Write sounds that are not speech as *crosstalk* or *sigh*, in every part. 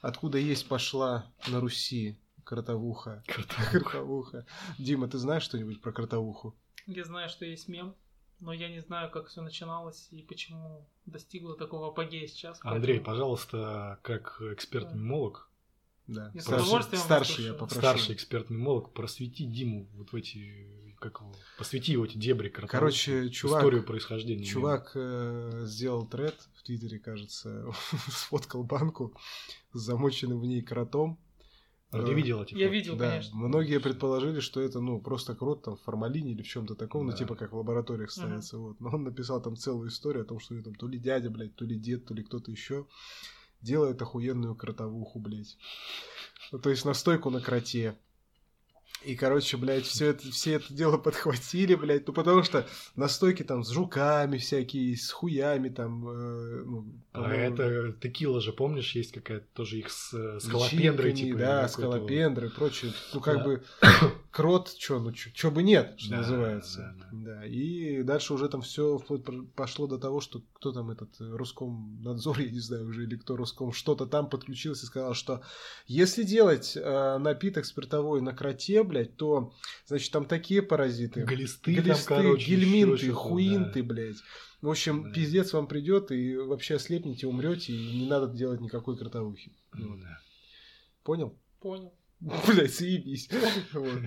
Откуда есть пошла на Руси кротовуха? Кротовуха. Дима, ты знаешь что-нибудь про кротовуху? Я знаю, что есть мем, но я не знаю, как все начиналось и почему достигло такого апогея сейчас. Андрей, поэтому... пожалуйста, как эксперт-мимолог, да. Я старший, старший я попрошу. Старший эксперт-мимолог, просвети Диму вот в эти, как его, посвяти его эти дебри, Короче, чувак, историю происхождения. Чувак э, сделал тред в Твиттере, кажется, *laughs* сфоткал банку с замоченным в ней кротом. А ты видел эти Я видел, да. конечно. Многие предположили, что это, ну, просто крот там в формалине или в чем-то таком, ну, да. ну, типа как в лабораториях ставится, uh-huh. вот. Но он написал там целую историю о том, что там то ли дядя, блядь, то ли дед, то ли кто-то еще делает охуенную кротовуху, блядь. Ну, то есть настойку на кроте. И, короче, блядь, все это, все это дело подхватили, блядь, ну потому что настойки там с жуками всякие, с хуями там. Э, ну, а это текила же, помнишь, есть какая-то тоже их с, с скалопендрой, типа. Да, скалопендры и прочее. Ну, как да. бы, *coughs* крот, чё, ну чё, бы нет, что да, называется. Да, да. да, и дальше уже там все вплоть пошло до того, что кто там этот, Роскомнадзор, *laughs* я не знаю уже, или кто Роском, что-то там подключился и сказал, что если делать э, напиток спиртовой на кроте, блядь, то, значит, там такие паразиты. Глисты, Глисты там, короче, гельминты, хуинты, да. блядь. В общем, да. пиздец вам придет, и вообще ослепнете, умрете, и не надо делать никакой кротовухи. Да. Понял? Понял. *laughs* Блять, заебись. *laughs* Вот.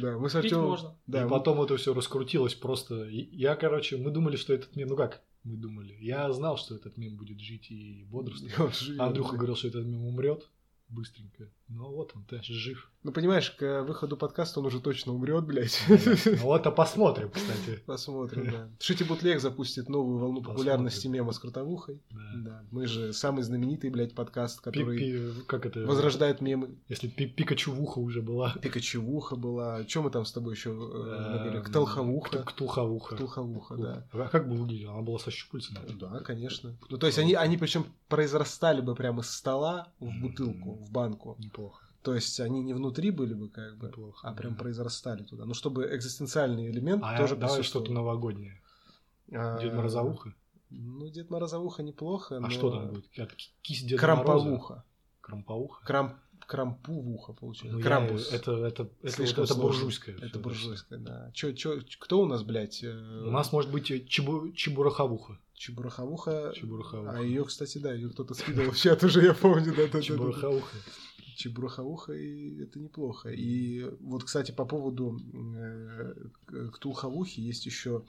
Да, мы с Артемом... можно. Да, и мы... потом это все раскрутилось просто. Я, короче, мы думали, что этот мем, ну как, мы думали. Я знал, что этот мем будет жить и бодрствовать. *laughs* А Андрюха говорил, что этот мем умрет быстренько. Ну вот он, ты жив. Ну, понимаешь, к выходу подкаста он уже точно умрет, блядь. Ну вот, а посмотрим, кстати. Посмотрим, да. Шити Бутлег запустит новую волну популярности мема с кротовухой. Да. Мы же самый знаменитый, блядь, подкаст, который как это? возрождает мемы. Если Пикачувуха уже была. Пикачувуха была. Чем мы там с тобой еще э, говорили? Ктулховуха. Ктулховуха. Ктулховуха, да. А как бы выглядела? Она была со щупальцами? Да, конечно. Ну, то есть они причем произрастали бы прямо с стола в бутылку, в банку. Неплохо. То есть они не внутри были бы как бы, Неплохо, а прям произрастали туда. Ну, чтобы экзистенциальный элемент а тоже давай что-то новогоднее. А, Дед Морозовуха? Ну, Дед Морозовуха неплохо, А но... что там будет? Кисть Деда Крамповуха. Крамповуха? Крам... Крампувуха, получается. Ну, Крампус. Я, это, это, это, это, это буржуйское. Это буржуйское, да. Чё, чё, кто у нас, блядь? Э, у нас может быть чебу, чебураховуха. Чебураховуха. Чебураховуха. А ее, кстати, да, ее кто-то скидывал в чат уже, я помню. Да, да, Чебураховуха. Чебурахауха, и это неплохо. И вот, кстати, по поводу э, Ктулхавухи есть еще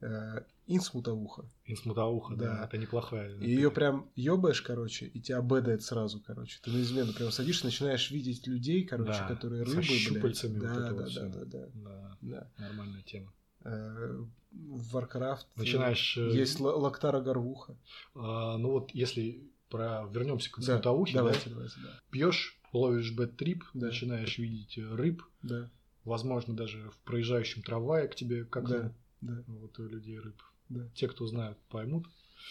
э, Инсмутавуха. Инсмутавуха, да. да, это неплохая. И ее прям ебаешь, короче, и тебя бэдает сразу, короче. Ты на измену прям садишься, начинаешь видеть людей, короче, да, которые рыбы, со щупальцами блядь. вот да, это да, вот да, да, да, да, да. Нормальная тема. Э, в Warcraft Начинаешь... есть Лактара Горвуха. А, ну вот если про вернемся к Инсмутавухе, да, давайте, да, давайте, да. пьешь ловишь бэт-трип, да. начинаешь видеть рыб, да. возможно, даже в проезжающем трамвае к тебе как да. Да. вот у людей рыб. Да. Те, кто знают, поймут.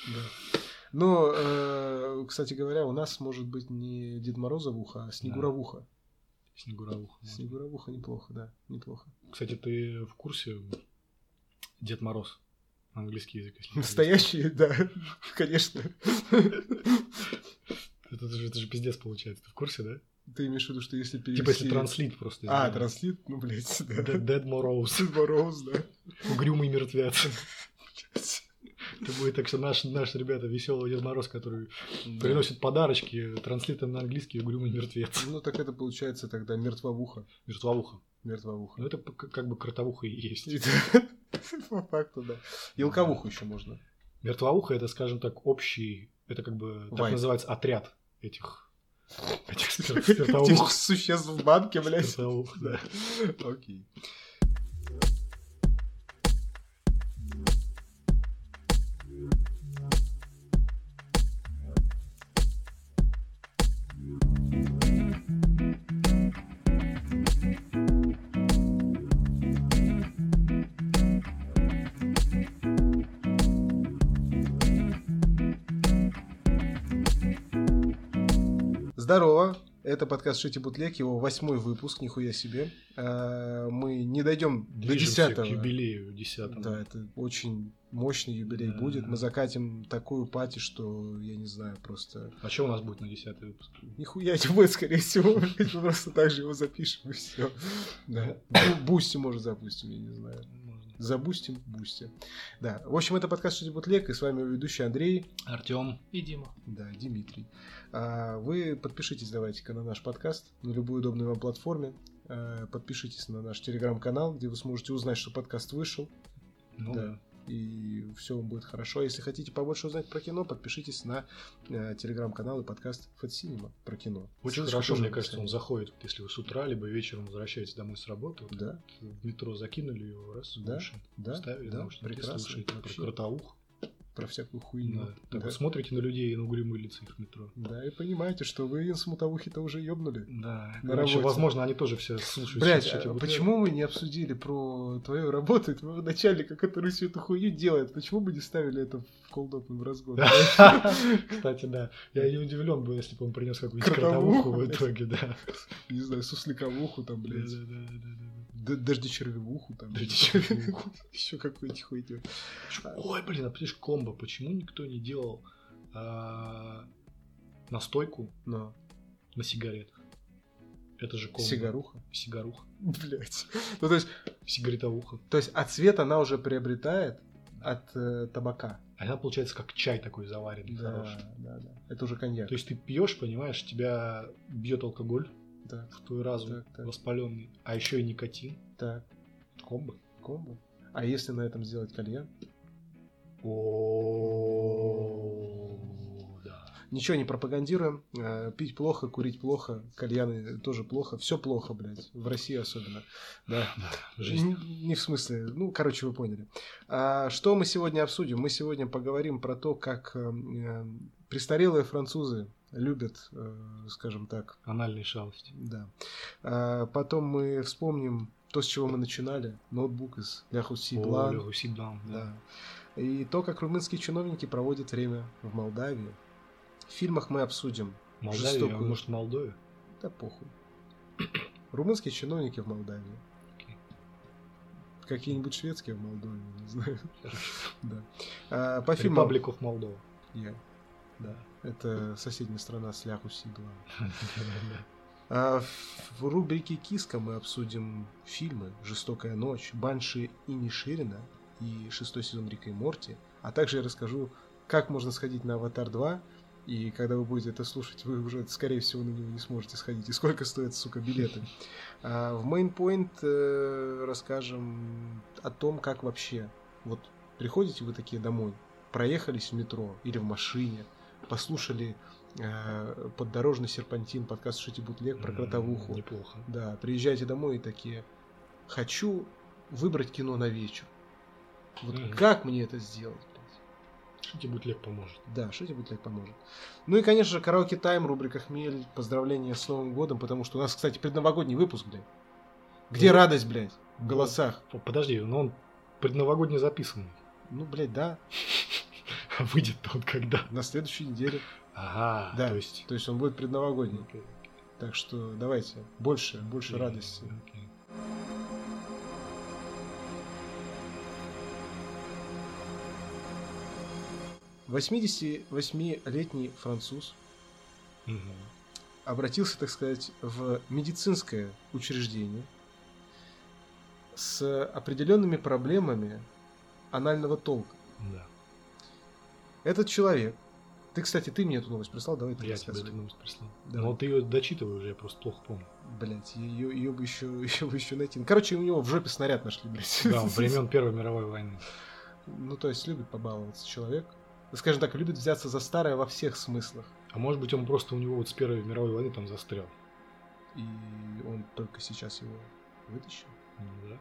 Да. Но, э, кстати говоря, у нас может быть не Дед Морозовуха, а Снегуровуха. Да. Снегуровуха. Снегуровуха неплохо, да, неплохо. Кстати, ты в курсе Дед Мороз? Английский язык. Если Настоящий, да, *laughs* конечно. Это же, это же пиздец получается. Ты в курсе, да? Ты имеешь в виду, что если перевести... Типа если транслит просто. А, транслит? Ну, блядь, да. Dead Morose. Dead Morose, да. Угрюмый мертвец. Это будет так, что наш, наш ребята, веселый Дед Мороз, который да. приносит подарочки, транслитом на английский угрюмый мертвец. Ну, так это получается тогда мертвовуха. Мертвовуха. Мертвовуха. Ну, это как бы кротовуха и есть. *laughs* По факту, да. Елковуху еще можно. Мертвовуха это, скажем так, общий, это как бы, так называется, отряд этих этих спиртовых существ в банке, блядь. да. Окей. Это подкаст «Shitty Bootleg», его восьмой выпуск, нихуя себе. А, мы не дойдем до десятого. к юбилею десятого. Да, это очень мощный юбилей да. будет. Мы закатим такую party, что я не знаю, просто... А что у нас будет на десятый выпуск? Нихуя не будет, скорее всего. Мы просто так же его запишем и все. Да. Boosty, может, запустим, я не знаю. Забустим, Boosty. Да. В общем, это подкаст «Shitty Bootleg», и с вами ведущий Андрей. Артем. И Дима. Да, Дмитрий. А вы подпишитесь, давайте-ка, на наш подкаст на любой удобной вам платформе. А, подпишитесь на наш телеграм-канал, где вы сможете узнать, что подкаст вышел. Ну да. И все вам будет хорошо. Если хотите побольше узнать про кино, подпишитесь на э, телеграм-канал и подкаст Fat Cinema про кино. Очень Ссылочка хорошо, мне кажется, он заходит, если вы с утра, либо вечером возвращаетесь домой с работы. Вот да. В метро закинули его, раз, да, да, ставили да, прекрасно, слушаете про кротоух про всякую хуйню. Да. Да. вы смотрите на людей на угрюмые лица их метро. Да, и понимаете, что вы смутовухи-то уже ёбнули. Да. На Короче, возможно, они тоже все слушают. Блять, а почему мы не обсудили про твою работу и твоего начальника, который всю эту хуйню делает? Почему мы не ставили это в колдопный разгон? *laughs* Кстати, да. Я не удивлен был, если бы он принес какую-нибудь кротовуху в итоге, да. Не знаю, сусликовуху там, блядь. Да, да, да, да дожди червивуху там. Дожди червивуху. *laughs* Еще какую-нибудь хуйню. Ой, блин, а видишь, комбо, почему никто не делал а, настойку на на сигаретах? Это же комбо. Сигаруха? Сигаруха. Блять. Ну, то есть... Сигаретовуха. То есть, от цвет она уже приобретает от э, табака. А она получается как чай такой заваренный, да, хороший. Да, да. Это уже коньяк. То есть ты пьешь, понимаешь, тебя бьет алкоголь, так. в твой разум так, так. воспаленный, а еще и никотин. Так. Комбо. Комбо. А если на этом сделать кальян? О, да. Ничего не пропагандируем. Э, пить плохо, курить плохо, кальяны тоже плохо. Все плохо, блядь. В России особенно. Да. *laughs* Жизнь. Не, в смысле. Ну, короче, вы поняли. А что мы сегодня обсудим? Мы сегодня поговорим про то, как э, э, престарелые французы любят, э, скажем так. Анальные шалости. Да. А потом мы вспомним то, с чего мы начинали. Ноутбук из Ля Хуси Блан. Ля Хуси Блан, да. И то, как румынские чиновники проводят время в Молдавии. В фильмах мы обсудим Молдавия, жестокую... а может, Молдове? Да похуй. Румынские чиновники в Молдавии. Какие-нибудь шведские в Молдове, не знаю. *laughs* да. А, по фильмам... Republic of Moldova. Yeah. Да. Это соседняя страна с Ляхуси *laughs* *laughs* А в рубрике «Киска» мы обсудим фильмы «Жестокая ночь», «Банши и Ниширина» и шестой сезон Рика и Морти, а также я расскажу, как можно сходить на «Аватар 2», и когда вы будете это слушать, вы уже, скорее всего, на него не сможете сходить. И сколько стоят, сука, билеты. *laughs* А в Point э, расскажем о том, как вообще. Вот приходите вы такие домой, проехались в метро или в машине, послушали э, поддорожный серпантин, подкаст Шути Бутлег про кротовуху. Неплохо. Да, приезжайте домой и такие, хочу выбрать кино на вечер. Вот mm-hmm. как мне это сделать? Шути Бутлег поможет. Да, Шути Бутлег поможет. Ну и, конечно же, караоке тайм, рубрика Хмель, поздравления с Новым годом, потому что у нас, кстати, предновогодний выпуск, блядь. Где ну, радость, блядь, в голосах? Подожди, но он предновогодний записанный. Ну, блядь, да. *laughs* А *laughs* выйдет он когда? На следующей неделе. Ага, да, то есть... То есть он будет предновогодний. Okay. Так что давайте, больше, больше okay. радости. Okay. Восьмидесятивосьмилетний француз угу. обратился, так сказать, в медицинское учреждение с определенными проблемами анального толка. Да. Этот человек. Ты, кстати, ты мне эту новость прислал, давай ты Я тебе эту новость прислал. Давай. Но ты ее дочитывай уже, я просто плохо помню. Блять, ее, ее бы еще, *laughs* еще бы еще найти. Короче, у него в жопе снаряд нашли, блядь. Да, *laughs* времен Первой мировой войны. Ну, то есть любит побаловаться человек. Скажем так, любит взяться за старое во всех смыслах. А может быть, он просто у него вот с Первой мировой войны там застрял. И он только сейчас его вытащил? Ну да.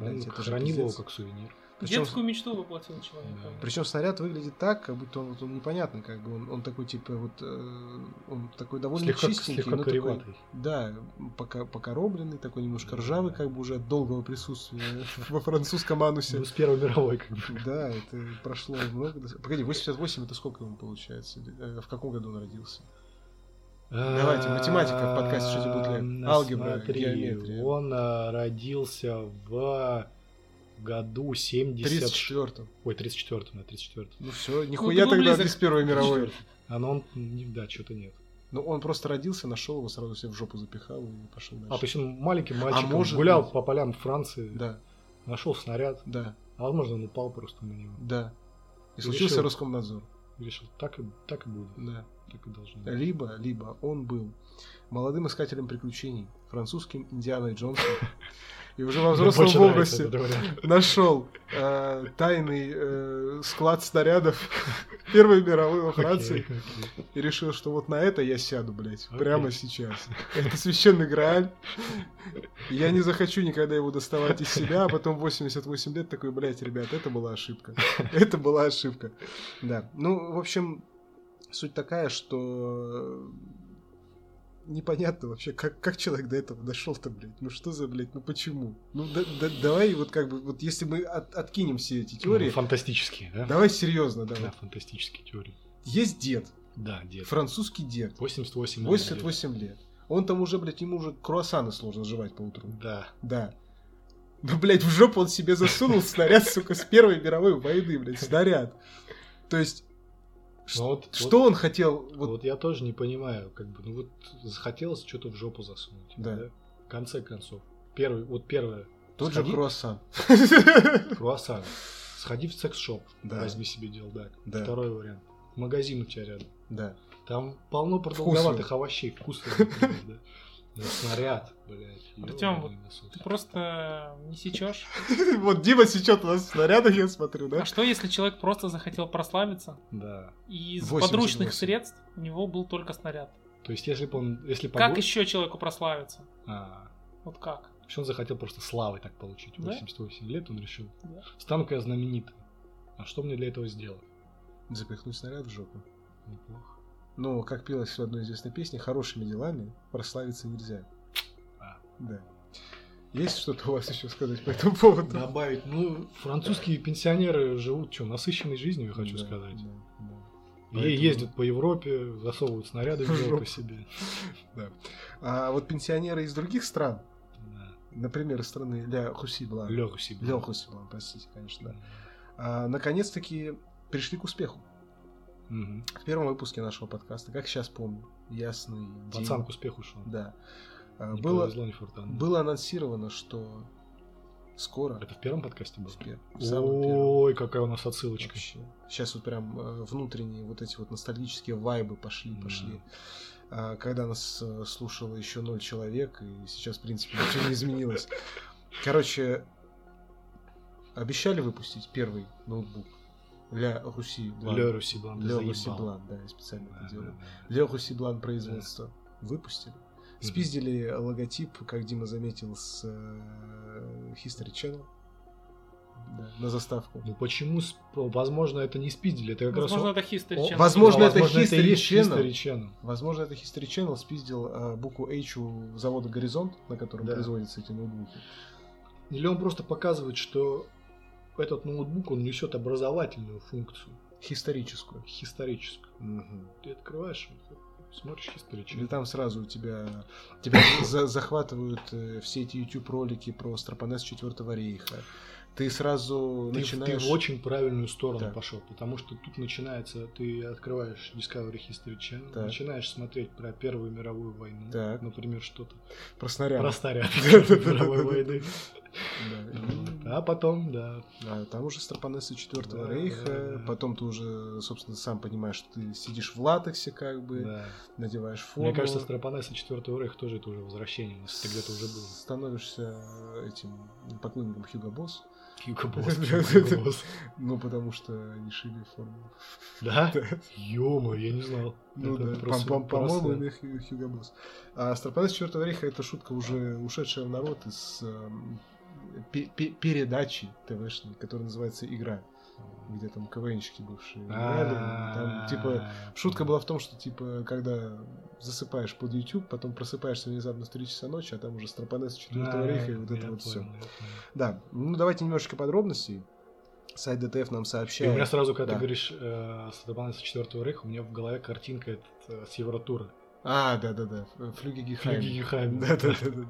Блядь, он хранил его как сувенир. Причем, Детскую мечту воплотил человек. Да. Причем снаряд выглядит так, как будто он, он непонятный, как бы он, он такой типа вот э, он такой довольно слегка, чистенький, слегка но такой, да, пока покоробленный, такой немножко ржавый, как бы уже от долгого присутствия *laughs* во французском анусе. Ну, с Первой мировой, как бы. Да, это прошло много. Погоди, 88 это сколько ему получается? Э, в каком году он родился? Давайте, математика в подкасте что будет? Алгебра, геометрия. Он а, родился в году 70... 34 Ой, 34-м, да, 34 Ну все, нихуя ты был тогда близок. без Первой мировой. А ну он, не- да, что-то нет. Ну он просто родился, нашел его, сразу себе в жопу запихал и пошел А дальше. почему маленьким мальчиком может гулял быть. по полям Франции, Да, нашел снаряд, да, а возможно он упал просто на него. да. И И случился решил. Роскомнадзор. И решил, так и, так и будет, Да. Так и должно быть. Либо, либо он был молодым искателем приключений, французским Индианой Джонсом, и уже во взрослом возрасте нашел э, тайный э, склад снарядов *laughs* Первой мировой во Франции Окей, окей. и решил, что вот на это я сяду, блядь, Окей. прямо сейчас. Это священный Грааль. Я не захочу никогда его доставать из себя, а потом в 88 лет такой, блядь, ребят, это была ошибка. Это была ошибка. Да. Ну, в общем, суть такая, что непонятно вообще, как, как человек до этого дошел-то, блядь. Ну что за, блядь, ну почему? Ну да- да- давай вот как бы, вот если мы от- откинем все эти теории, Ну, Фантастические, да? давай серьезно, Да, давай. фантастические теории. Есть дед, Да, дед. французский дед, 88 лет. 88 лет. Он там уже, блядь, ему уже круассаны сложно жевать по утру. Да. Да. Ну, блядь, в жопу он себе засунул снаряд, сука, с Первой мировой войны, блядь, снаряд. То есть, ш- Ну вот- что вот- он хотел... Вот, Вот, я тоже не понимаю, как бы, ну вот захотелось что-то в жопу засунуть. Да. В конце концов. Первый, вот первое, тот сходи- же круассан. *laughs* круассан. Сходи в секс-шоп, Да. возьми себе делдак. Да. Второй вариант. Магазин у тебя рядом. Да. Там полно продолговатых овощей, вкусных, например, *laughs* да. Ну, снаряд, блядь. Ёбаный насос. Ты просто не сечешь. *laughs* Вот Дима сечет у нас в снарядах, я смотрю, да? А что, если человек просто захотел прославиться, Да. и из 88. подручных средств у него был только снаряд? То есть, если бы он... Если Как еще человеку прославиться? А, Вот как? то есть он захотел просто славы так получить. Да. 88 лет он решил. Да. Стану-ка я знаменитым. А что мне для этого сделать? Запихнуть снаряд в жопу. Неплохо. Ну, как пелось в одной известной песне, хорошими делами прославиться нельзя. А. Да. Есть что-то у вас еще сказать по этому поводу? Добавить, ну, французские пенсионеры живут, что, насыщенной жизнью, я хочу Да, сказать. да, да. И Поэтому- ездят по Европе, засовывают снаряды в жопу. себе. Да. А вот пенсионеры из других стран, Да. например, из страны Ля Хусибла, Лёгу себе. Ля Хусибла, простите, конечно, да, а, наконец-таки пришли к успеху. В первом выпуске нашего подкаста, как сейчас помню, ясный день. Пацан к успеху шел. Да. Не Было, повезло, не фортануло. было анонсировано, что скоро, Это в первом подкасте было? в пер- самом первом, Ой, какая у нас отсылочка. вообще, сейчас вот прям э, внутренние вот эти вот ностальгические вайбы пошли, Да. пошли. А, Когда нас э, слушало еще ноль человек, и сейчас, в принципе, ничего не изменилось. Короче, обещали выпустить первый ноутбук для Руси Блан. Ле Руси Блан, Для Руси. Блан, да, я специально Да, это делаю. да, да. Для Руси Блан производства. Выпустили. Спиздили логотип, как Дима заметил, с э, History Channel. Да, на заставку. Ну почему, возможно, это не спиздили, это как Возможно, раз... это History О, Channel. возможно, это возможно, History есть Channel. History Channel. Возможно, это History Channel спиздил э, букву H у завода Горизонт, на котором Да. производятся эти ноутбуки. Или он просто показывает, что этот ноутбук, он несет образовательную функцию, Историческую. историческую. Мгм. Ты открываешь, смотришь Или Channel. там сразу у тебя, тебя *coughs* за- захватывают э, все эти YouTube ролики про Страпонес Четвертого рейха. Ты сразу Ты, начинаешь... ты в очень правильную сторону Так. пошел, потому что тут начинается, ты открываешь Discovery History Channel, Так. начинаешь смотреть про Первую мировую войну, Так. например, что-то. Про снаряд. Про снаряд *laughs* Да-да-да-да-да. мировой войны. Вот. А потом, да, А там уже Страпонесы Четвертого рейха, потом ты уже, собственно, сам понимаешь, что ты сидишь в латексе, как бы, надеваешь форму. Мне кажется, Стропонеса Четвертого Рейха тоже это уже возвращение, нас это где-то уже было. Становишься этим поклонником Хьюго Босс. Хьюго *laughs* Босс. Ну, потому что они шили форму. Да? *laughs* Да. ё я не знал. Ну да, по-моему, Хью- Хьюго Босс. А Страпонес Четвертого рейха это шутка уже ушедшая в народ из передачи ТВшной, которая называется «Игра», где там КВНщики бывшие играли. Там, типа, Шутка была в том, что, типа, когда засыпаешь под YouTube, потом просыпаешься внезапно в 3 часа ночи, а там уже Четвертого А, рейха и вот это вот все. Да, ну давайте немножечко подробностей. Сайт ДТФ нам И сообщает. у меня сразу, когда Да. ты говоришь э, Степана Четвертого Рейха, у меня в голове картинка этот, э, с Евротура. А, да-да-да, Флюги Гехайм. Флюги Гехайм. *laughs* Да-да-да.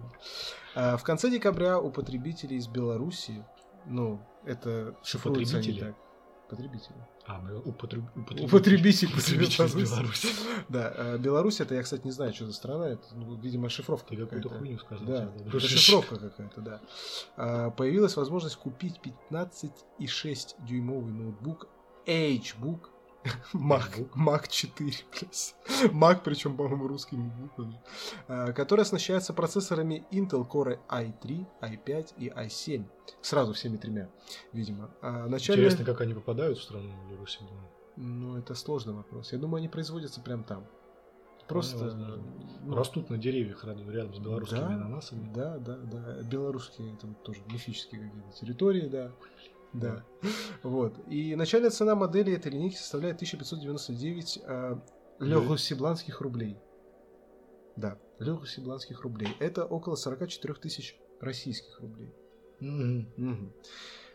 А, В конце декабря у потребителей из Беларуси, ну, это шифруется не так. Потребители. А, мы употреб... Употребитель, Потребитель из Беларуси. *laughs* Да, а, Беларусь это я, кстати, не знаю, что за страна, это, ну, видимо, шифровка Ты какую-то хуйню сказал. Да, это шифровка *laughs* какая-то, да. А, Появилась возможность купить 15,6 дюймовый ноутбук H-Book Mac, Mac 4, блядь. Mac, причем, по-моему, русскими буквами. а, Который оснащается процессорами Intel Core i3, i5 и i7. Сразу всеми тремя, видимо. А начальная- Интересно, как они попадают в страну Беларуси. Ну, это сложный вопрос. Я думаю, они производятся прям там. Просто... ну, Растут на деревьях рядом, рядом с белорусскими Да, ананасами. Да, да, да. Белорусские вот тоже мифические какие-то территории, да. Да. Вот. И начальная цена модели этой линейки составляет 1599 э, легусибланских рублей. Да, легусибланских рублей. Это около 44 тысяч российских рублей.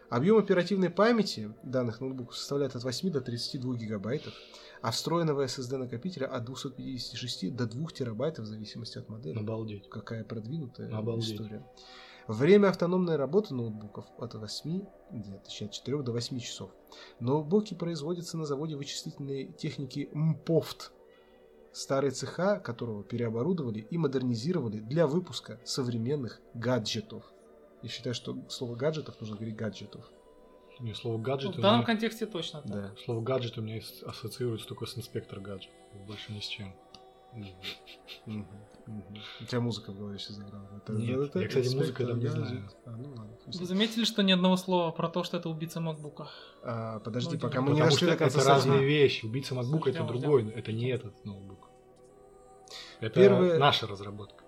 Объем оперативной памяти данных ноутбуков составляет от 8 до 32 гигабайтов, а встроенного SSD накопителя от 256 до 2 терабайтов в зависимости от модели. Обалдеть. Какая продвинутая Обалдеть. история. Время автономной работы ноутбуков от 8, нет, точнее от 4 до 8 часов. Ноутбуки производятся на заводе вычислительной техники МПОФТ, старые цеха которого переоборудовали и модернизировали для выпуска современных гаджетов. Я считаю, что слово гаджетов нужно говорить гаджетов. Не, слово Ну, гаджет. В у данном меня- контексте точно так. Да. Слово гаджет у меня ас- ассоциируется только с инспектор гаджет. Больше ни с чем. У тебя музыка в голове сейчас заиграла. Это- Нет, это я, кстати, музыка там не знаю. А, ну ладно, Вы заметили, что ни одного слова про то, что это убийца макбука? А, подожди, Ну, пока ну, мы не что до конца это разные вещи. Убийца MacBook это другой, это не этот ноутбук. Это Первое- наша разработка.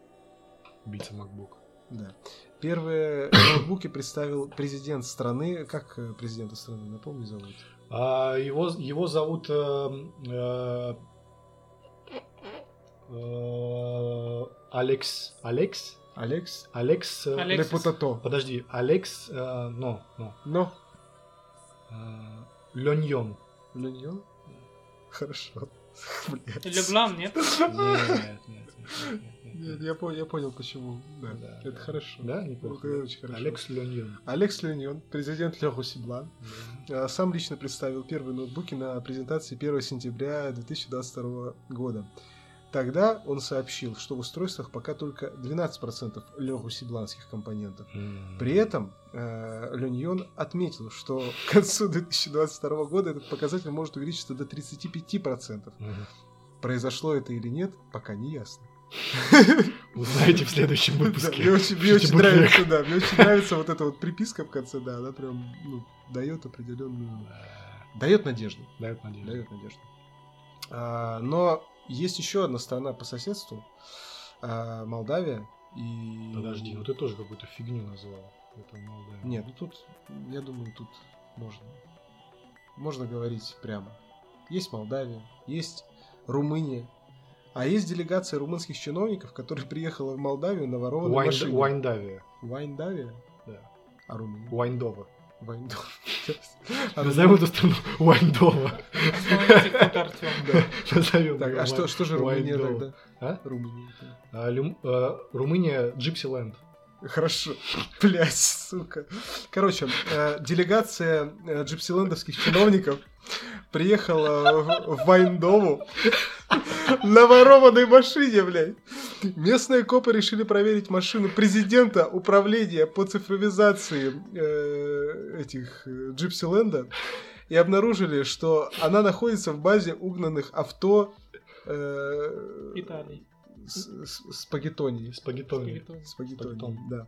Убийца MacBook. Да. Первые *coughs* ноутбуки представил президент страны. Как э, президента страны, напомни, зовут? А его, его зовут э, э, э, Алекс. Алекс? Алекс Алекс. э, Алексис. Лепутато. Подожди, Алекс. э, но, но. Но. э, Лёньон. Луньон? Хорошо. Блядь. Леблан, нет? Нет, нет, нет, я, понял, я понял, почему. Да, Да, это да. хорошо. Да, неплохо. Это очень хорошо. Алекс Лёньон. Алекс Луньон, президент Леху Сиблан, Да. э, сам лично представил первые ноутбуки на презентации 1 сентября 2022 года. Тогда он сообщил, что в устройствах пока только 12% легусибланских компонентов. При этом э, Луньон отметил, что к концу 2022 года этот показатель может увеличиться до 35%. Мгм. Произошло это или нет, пока не ясно. *laughs* Узнаете в следующем Да, выпуске. мне очень, мне очень нравится, да, мне очень нравится вот эта вот приписка в конце, да, она прям ну, дает определенную, дает надежду, Дает надежду. дает надежду. А, но есть еще одна страна по соседству, а, Молдавия и. Подожди, ну ты тоже какую-то фигню назвал. Это Молдавия. Нет, ну тут, я думаю, тут можно, можно говорить прямо. Есть Молдавия, есть Румыния, а есть делегация румынских чиновников, которая приехала в Молдавию на ворованной Уайн- машине. Уайндавия. Вайндавия? Да. А Румыния? Уайндова. Вайндова. А *laughs* Назовем эту страну. *laughs* Да. Назовем Так, а что, что же Румыния тогда? А? Румыния. А, Люм- э, Румыния Джипсиленд. Хорошо. *laughs* Блять, сука. Короче, э, делегация э, джипсилендовских чиновников приехала в, в Вайндову на ворованной машине, блядь. Местные копы решили проверить машину президента управления по цифровизации э, этих э, Джипсиленда и обнаружили, что она находится в базе угнанных авто э, Италии. спагеттони. Спагеттони. Спагеттони. Спагеттони, Спагеттон. да.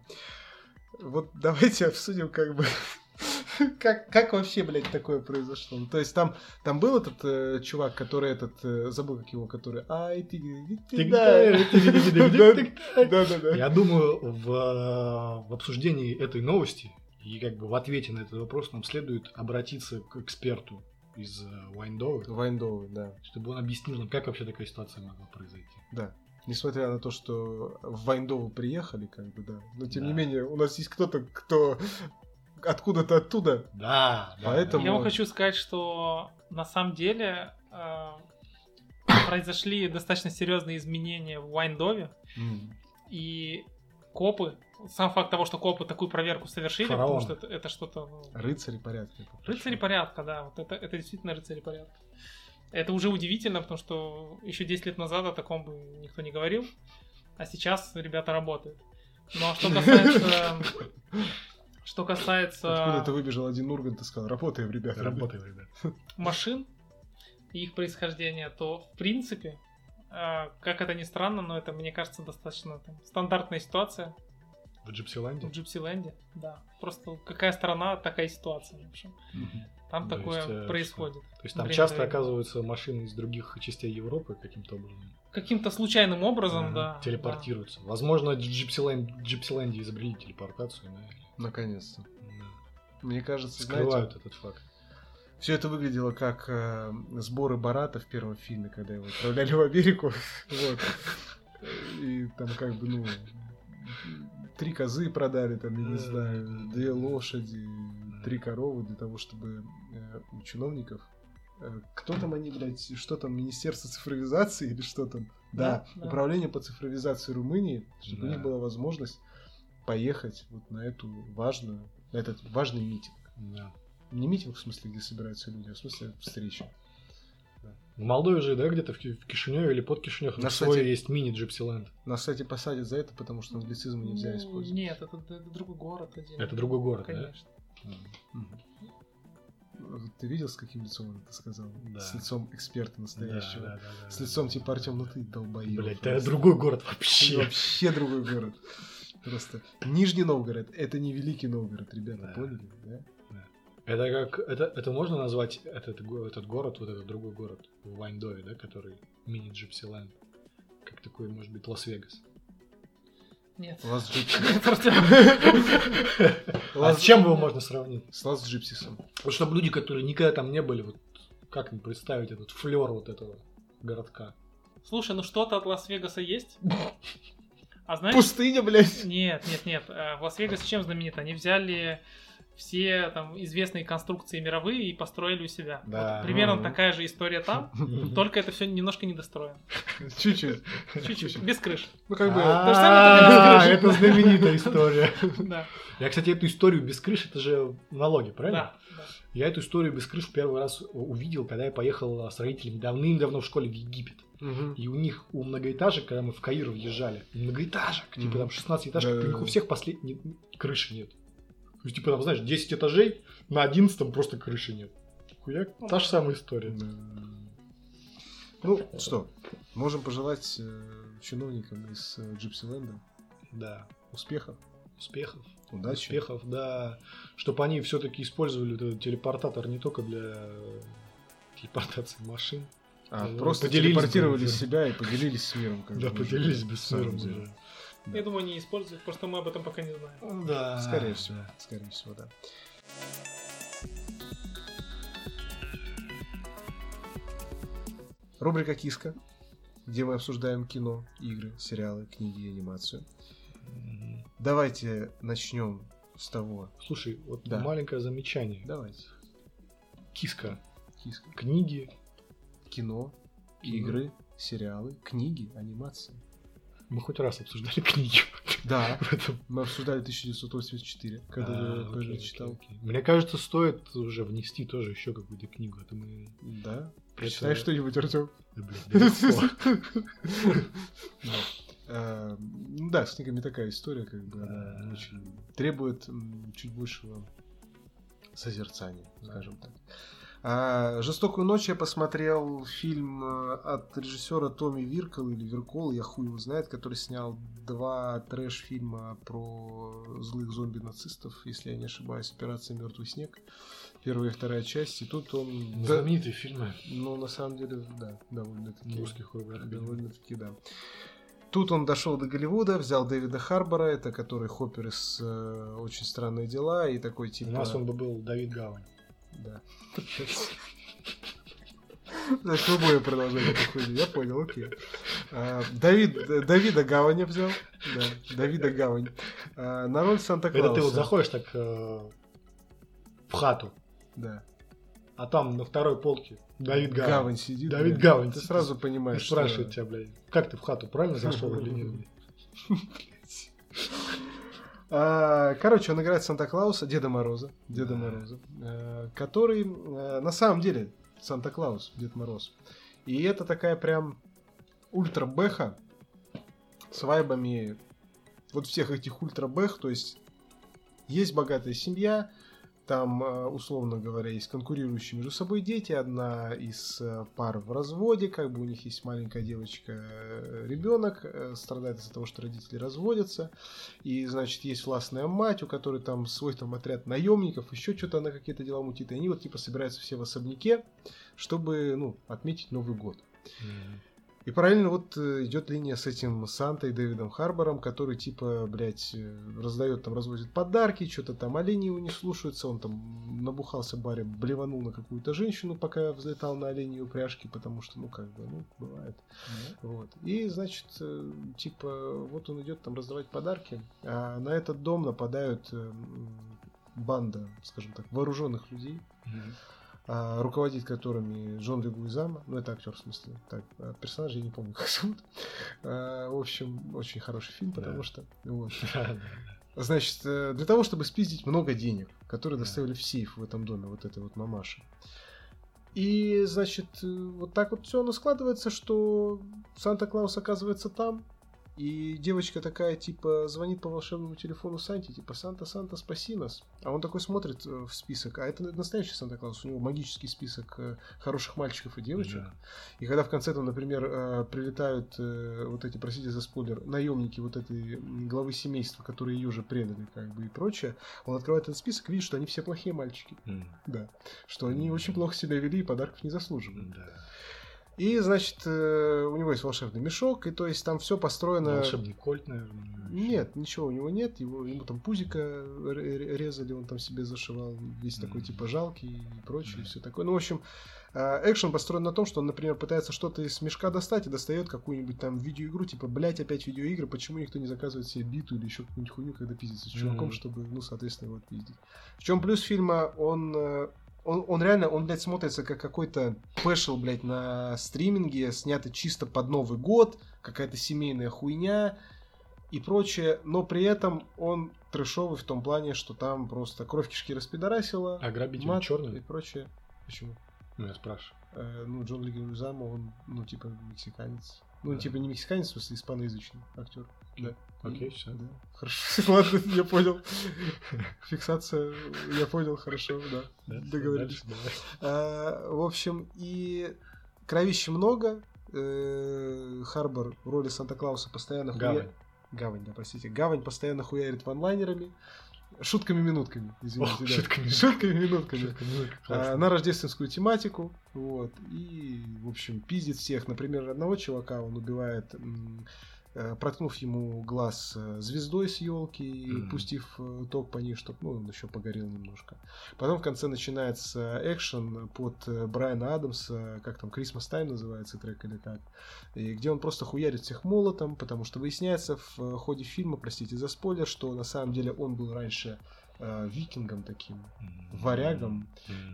Вот давайте обсудим, как бы, *laughs* *laughs* как, как вообще, блядь, такое произошло. Ну, То есть там, там был этот э, чувак, который этот, э, забыл, как его, который, ай, ты. Я думаю, в, э, в обсуждении этой новости и как бы в ответе на этот вопрос нам следует обратиться к эксперту из э, Уайндовы, Вайндовый, да, чтобы он объяснил нам, как вообще такая ситуация могла произойти. да. Несмотря на то, что в Вайндову приехали, как бы, да. Но тем Да. не менее, у нас есть кто-то, кто откуда-то оттуда. Да, да. Поэтому- Я вам хочу сказать, что на самом деле э, произошли достаточно серьезные изменения в Вайндове, М. и копы, сам факт того, что копы такую проверку совершили, Фараон. потому что это, это что-то... ну, Рыцари порядка. Рыцари порядка, да, вот это, это действительно рыцари порядка. Это уже удивительно, потому что еще 10 лет назад о таком бы никто не говорил, а сейчас ребята работают. Ну а что касается... *laughs* Что касается... Откуда-то выбежал один Ургант и сказал, работаем, ребята. Работаем, ребят. машин и их происхождения, то в принципе, э, как это ни странно, но это, мне кажется, достаточно там, стандартная ситуация В Джипсиланде? в Джипсиленде. Да. Просто какая страна, такая ситуация, в общем. Там То такое есть, э, происходит. То есть там часто времени. оказываются машины из других частей Европы каким-то образом. Каким-то случайным образом, Ага, да. Телепортируются. Возможно, в Джипсиленд- в Джипсиленде изобрели телепортацию, да, или- Наконец-то. да. Мне кажется, знаете, Скрывают этот факт. все это выглядело как э, сборы Барата в первом фильме, когда его отправляли в Америку. *laughs* Вот. И там как бы, ну, три козы продали, там, я не знаю, две лошади, три коровы для того, чтобы э, у чиновников э, кто там они, блядь, что там, Министерство цифровизации или что там? Да, Да, да. Управление по цифровизации Румынии, чтобы у них Да. была возможность поехать вот на эту важную, на этот важный митинг. Да. Не митинг в смысле, где собираются люди, а в смысле встреча. В Молдове же, да, где-то в, Ки- в Кишиневе или под Кишиневом На свой сайте- есть мини-Джипсиленд. Нас, кстати, посадят за это, потому что англицизм нельзя Ну, использовать. Нет, это, это другой город. отдельно. Это другой город, да? Конечно. Мгм. Ты видел, с каким лицом он это сказал? Да. С лицом эксперта настоящего. Да, да, да, да, С да, лицом да. типа Артем, ну ты долбоёб. Блять, это просто. другой город Ты вообще. Вообще другой город. Просто Нижний Новгород, это не Великий Новгород, ребята, Да. поняли? Да? Это как это, это можно назвать этот, этот город, вот этот другой город в Вайндове, да, который мини Джипсиленд. Как такой, может быть, Лас-Вегас. Нет. Лас Джипси. *laughs* *laughs* А с чем его можно сравнить? С Лас Джипсисом. Вот чтобы люди, которые никогда там не были, вот как им представить этот флер вот этого городка? Слушай, ну что-то от Лас-Вегаса есть? *laughs* А знаешь... Пустыня, блядь. Нет, нет, нет. Э, В Лас-Вегас чем знаменит? Они взяли все там известные конструкции мировые и построили у себя. Да. Вот примерно Мгм. такая же история там, только это все немножко недостроено. Чуть-чуть. Чуть-чуть, без крыши. Ну, как бы... А. Это знаменитая история. Я, кстати, эту историю без крыши, это же налоги, правильно? да. Я эту историю без крыши первый раз увидел, когда я поехал с родителями давным-давно в школе в Египет. Мгм. И у них, у многоэтажек, когда мы в Каир въезжали, многоэтажек, типа Мгм. там 16 этажек, у них у всех последней крыши нет. То есть, типа там, знаешь, 10 этажей, на 11 просто крыши нет. Хуяк, Ну та же да. самая история. Да. Ну, что, можем пожелать э, чиновникам из э, Джипсиленда Да. успехов, Успехов. удачи. Успехов, да. Чтобы они все-таки использовали этот телепортатор не только для э, телепортации машин. А, Ну, просто телепортировали себя и поделились с миром. как Да, бы, поделились на бы с миром. деле. да. Я думаю, они используют, просто мы об этом пока не знаем. Да. Скорее всего, скорее всего, да. Рубрика «Киска», где мы обсуждаем кино, игры, сериалы, книги и анимацию. Мгм. Давайте начнем с того. Слушай, вот Да. маленькое замечание. Давайте. Киска. Киска. Книги. Кино, игры, сериалы, книги, анимация. Мы хоть раз обсуждали книги. Да, *laughs* мы обсуждали 1984, когда А, я читал. окей. Мне кажется, стоит уже внести тоже еще какую-то книгу. Это мы... Да. Прочитай Это- что-нибудь, Артем. Да. *laughs* А, ну Да, с книгами такая история, как бы она Да. очень требует чуть большего созерцания, скажем так. А, «Жестокую ночь» я посмотрел фильм э, от режиссера Томми Виркол или Виркол, я хуй его знает, который снял два трэш-фильма про злых зомби-нацистов, если я не ошибаюсь, «Операция Мертвый снег», первая и вторая часть, и тут он... да, Знаменитые фильмы ну, на самом деле, да, довольно-таки. русских рубрик. Довольно-таки, да. Тут он дошел до Голливуда, взял Дэвида Харбора, это который Хоппер из э, «Очень странные дела», и такой типа... У нас он бы был Давид Гавань. Да. Значит, мы будем продолжать эту хуйню, я понял, окей. А, Давид, Давида Гаваня взял, да, Давида Гавань. А, на роль Санта-Клауса. Это ты вот заходишь так э, в хату, Да. а там на второй полке Давид Гавань. Гавань сидит. Давид блядь. Гавань. Ты сразу понимаешь, И спрашивает тебя, блядь, как ты в хату правильно *laughs* зашел или нет? *laughs* А, Короче, он играет Санта-Клауса, Деда Мороза, Деда Мороза, э, который э, на самом деле Санта-Клаус, Дед Мороз. И это такая прям ультра-бэха с вайбами вот всех этих ультра-бэх, то есть есть богатая семья, там, э, условно говоря, есть конкурирующие между собой дети. Одна из э, пар в разводе, как бы у них есть маленькая девочка, э, ребенок, э, страдает из-за того, что родители разводятся. И, значит, есть властная мать, у которой там свой там отряд наемников, еще что-то она какие-то дела мутит. И они вот типа собираются все в особняке, чтобы, ну, отметить Новый год. И параллельно вот э, идет линия с этим Сантой Дэвидом Харбором, который типа, блядь, э, раздает там, развозит подарки, что-то там олени его не слушаются, он там набухался баре, блеванул на какую-то женщину, пока взлетал на оленей упряжки, потому что, ну, как бы, ну, бывает. Вот. И, значит, э, типа, вот он идет там раздавать подарки, а на этот дом нападают э, м, банда, скажем так, вооруженных людей, а, руководит которыми Джон Легуизама, ну это актер в смысле, так, а персонажа я не помню *laughs* как зовут. А, в общем, очень хороший фильм, потому *laughs* Да. что, вот. Значит, э, для того, чтобы спиздить много денег, которые Да. доставили в сейф в этом доме, вот этой вот мамаши. И, значит, э, вот так вот все оно складывается, что Санта-Клаус оказывается там, и девочка такая, типа, звонит по волшебному телефону Санте, типа, Санта, Санта, спаси нас. А он такой смотрит э, в список, а это настоящий Санта-Клаус, у него магический список э, хороших мальчиков и девочек. Да. И когда в конце там, например, э, прилетают вот эти, простите за спойлер, наемники вот этой главы семейства, которые ее же предали, как бы и прочее, он открывает этот список, видит, что они все плохие мальчики. М, Да. Что они очень плохо себя вели и подарков не заслуживают. Да. И, значит, э, у него есть волшебный мешок, и то есть там все построено... Волшебный кольт, наверное. Нет, ничего у него нет, его, ему там пузика резали, он там себе зашивал, весь такой Мгм. типа жалкий и прочее, Да. все такое. Ну, в общем, э, экшен построен на том, что он, например, пытается что-то из мешка достать и достает какую-нибудь там видеоигру, типа, блять, опять видеоигры, почему никто не заказывает себе биту или еще какую-нибудь хуйню, когда пиздится с чуваком, Мгм. чтобы, ну, соответственно, его отпиздить. В чем плюс фильма, он... он, он реально, он, блядь, смотрится как какой-то пэшл, блядь, на стриминге, снятый чисто под Новый год, какая-то семейная хуйня и прочее, но при этом он трэшовый в том плане, что там просто кровь кишки распидорасила, А грабитель мат и черный? прочее. Почему? Ну, я спрашиваю. Э, ну, Джон Легуизамо, он, ну, типа, мексиканец. Ну, Да. типа, не мексиканец, в смысле, испаноязычный актер. Да. Окей, все. Да. Хорошо. *laughs* Ладно, я понял. Фиксация, я понял, хорошо, да. Договорились. А, в общем, и кровища много. Э, Харбор в роли Санта-Клауса постоянно хуя- Гавань. Гавань, да, простите. Гавань постоянно хуярит ванлайнерами. Шутками-минутками, извините. Да. Шутками-минутками. Ну, А, на рождественскую тематику. Вот. И, в общем, пиздит всех. Например, одного чувака он убивает, м, проткнув ему глаз э, звездой с елки и Мгм. пустив э, ток по ней, чтобы ну, он еще погорел немножко. Потом в конце начинается экшен под э, Брайана Адамса, как там, Christmas Time называется трек или как, и где он просто хуярит всех молотом, потому что выясняется в э, ходе фильма, простите за спойлер, что на самом деле он был раньше э, викингом таким, варягом,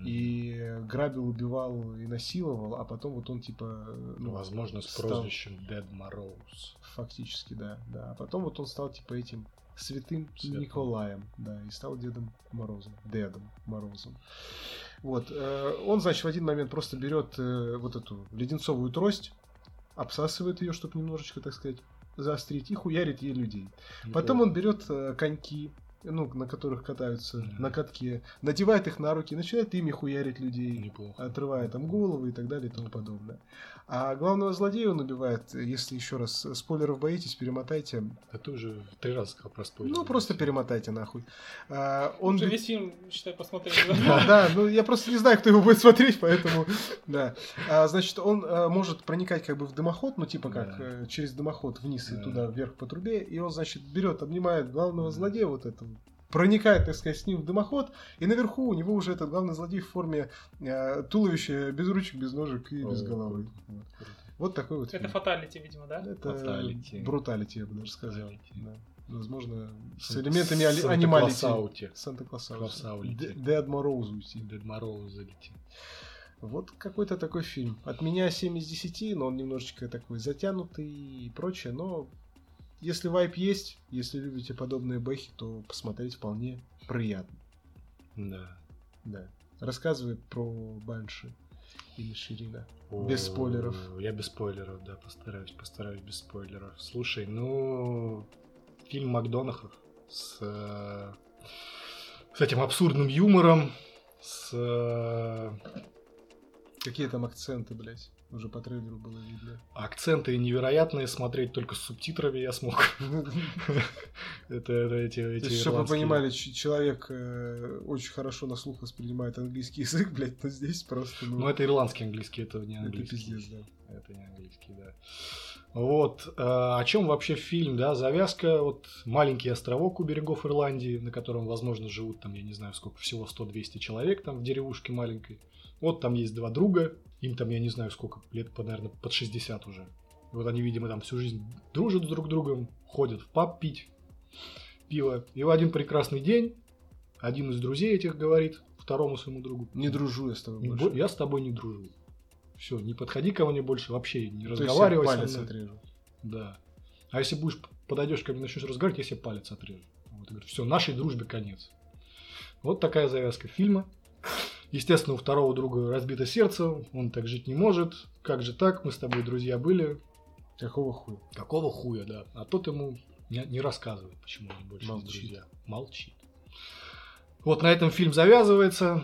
и грабил, убивал и насиловал, а потом вот он типа, ну, Возможно, с стал- прозвищем Дед Мороз. фактически, да, да. А потом вот он стал типа этим святым Святым. Николаем, да, и стал Дедом Морозом, Дедом Морозом. Вот, э, он, значит, в один момент просто берет э, вот эту леденцовую трость, обсасывает ее, чтобы немножечко, так сказать, заострить, и хуярит ей людей. Потом он берет э, коньки, ну, на которых катаются Мгм. на катке, надевает их на руки, начинает ими хуярить людей, Неплохо. отрывая там головы и так далее и тому подобное. А главного злодея он убивает, если еще раз спойлеров боитесь, перемотайте. Да ты уже три раза сказал про спойлер. Ну, просто перемотайте нахуй. А, он Он же бе- весь фильм, считай, посмотрел. *laughs* да, ну я просто не знаю, кто его будет смотреть, поэтому да. А, значит, он а, может проникать как бы в дымоход, ну типа как э, через дымоход вниз и Да. туда вверх по трубе, и он, значит, берет, обнимает главного злодея вот этого проникает, так сказать, с ним в дымоход, и наверху у него уже этот главный злодей в форме э, туловища без ручек, без ножек и без О, головы. круто, Вот. круто. Вот такой вот Это фильм. fatality, видимо, да? Это Fatality. brutality, я бы даже сказал. Да. Возможно, с элементами Санта animality. Клаусаути. Санта Клаусаути. Клаусаути. Д- Дед Мороузути. Дед Морозалити. Вот какой-то такой фильм. От меня 7 из 10, но он немножечко такой затянутый и прочее, но если вайб есть, если любите подобные бэхи, то посмотреть вполне приятно. Да. Да. Рассказывай про Банши или Ширина. Без спойлеров. Я без спойлеров, да, постараюсь, постараюсь без спойлеров. Слушай, ну, фильм Макдонахов с, с этим абсурдным юмором, с... Какие там акценты, блядь? Уже по трейлеру было видно. Акценты невероятные, смотреть только с субтитрами я смог. *laughs* Это эти эти Чтобы вы понимали, человек э, очень хорошо на слух воспринимает английский *laughs* язык, блядь, но здесь просто... Ну, это ирландский английский, это не английский. Это пиздец, да. Это не английский, да. Вот. Э, о чем вообще фильм, да? Завязка, вот маленький островок у берегов Ирландии, на котором, возможно, живут там, я не знаю, сколько, всего 100-200 человек там в деревушке маленькой. Вот там есть два друга, им там, я не знаю, сколько, лет, наверное, под 60 уже. И вот они, видимо, там всю жизнь дружат с друг другом, ходят в паб пить пиво. И в один прекрасный день один из друзей этих говорит второму своему другу. Не дружу я с тобой больше. Я с тобой не дружу. Все, не подходи ко мне больше, вообще не То разговаривай я палец со мной. отрежу. Да. А если будешь, подойдешь ко мне, начнешь разговаривать, я себе палец отрежу. Вот, говорю, все, нашей дружбе конец. Вот такая завязка фильма. Естественно, у второго друга разбито сердце, он так жить не может. Как же так? Мы с тобой друзья были. Какого хуя? Какого хуя, да. А тот ему не, не рассказывает, почему они больше Молчит. не друзья. Молчит. Вот на этом фильм завязывается.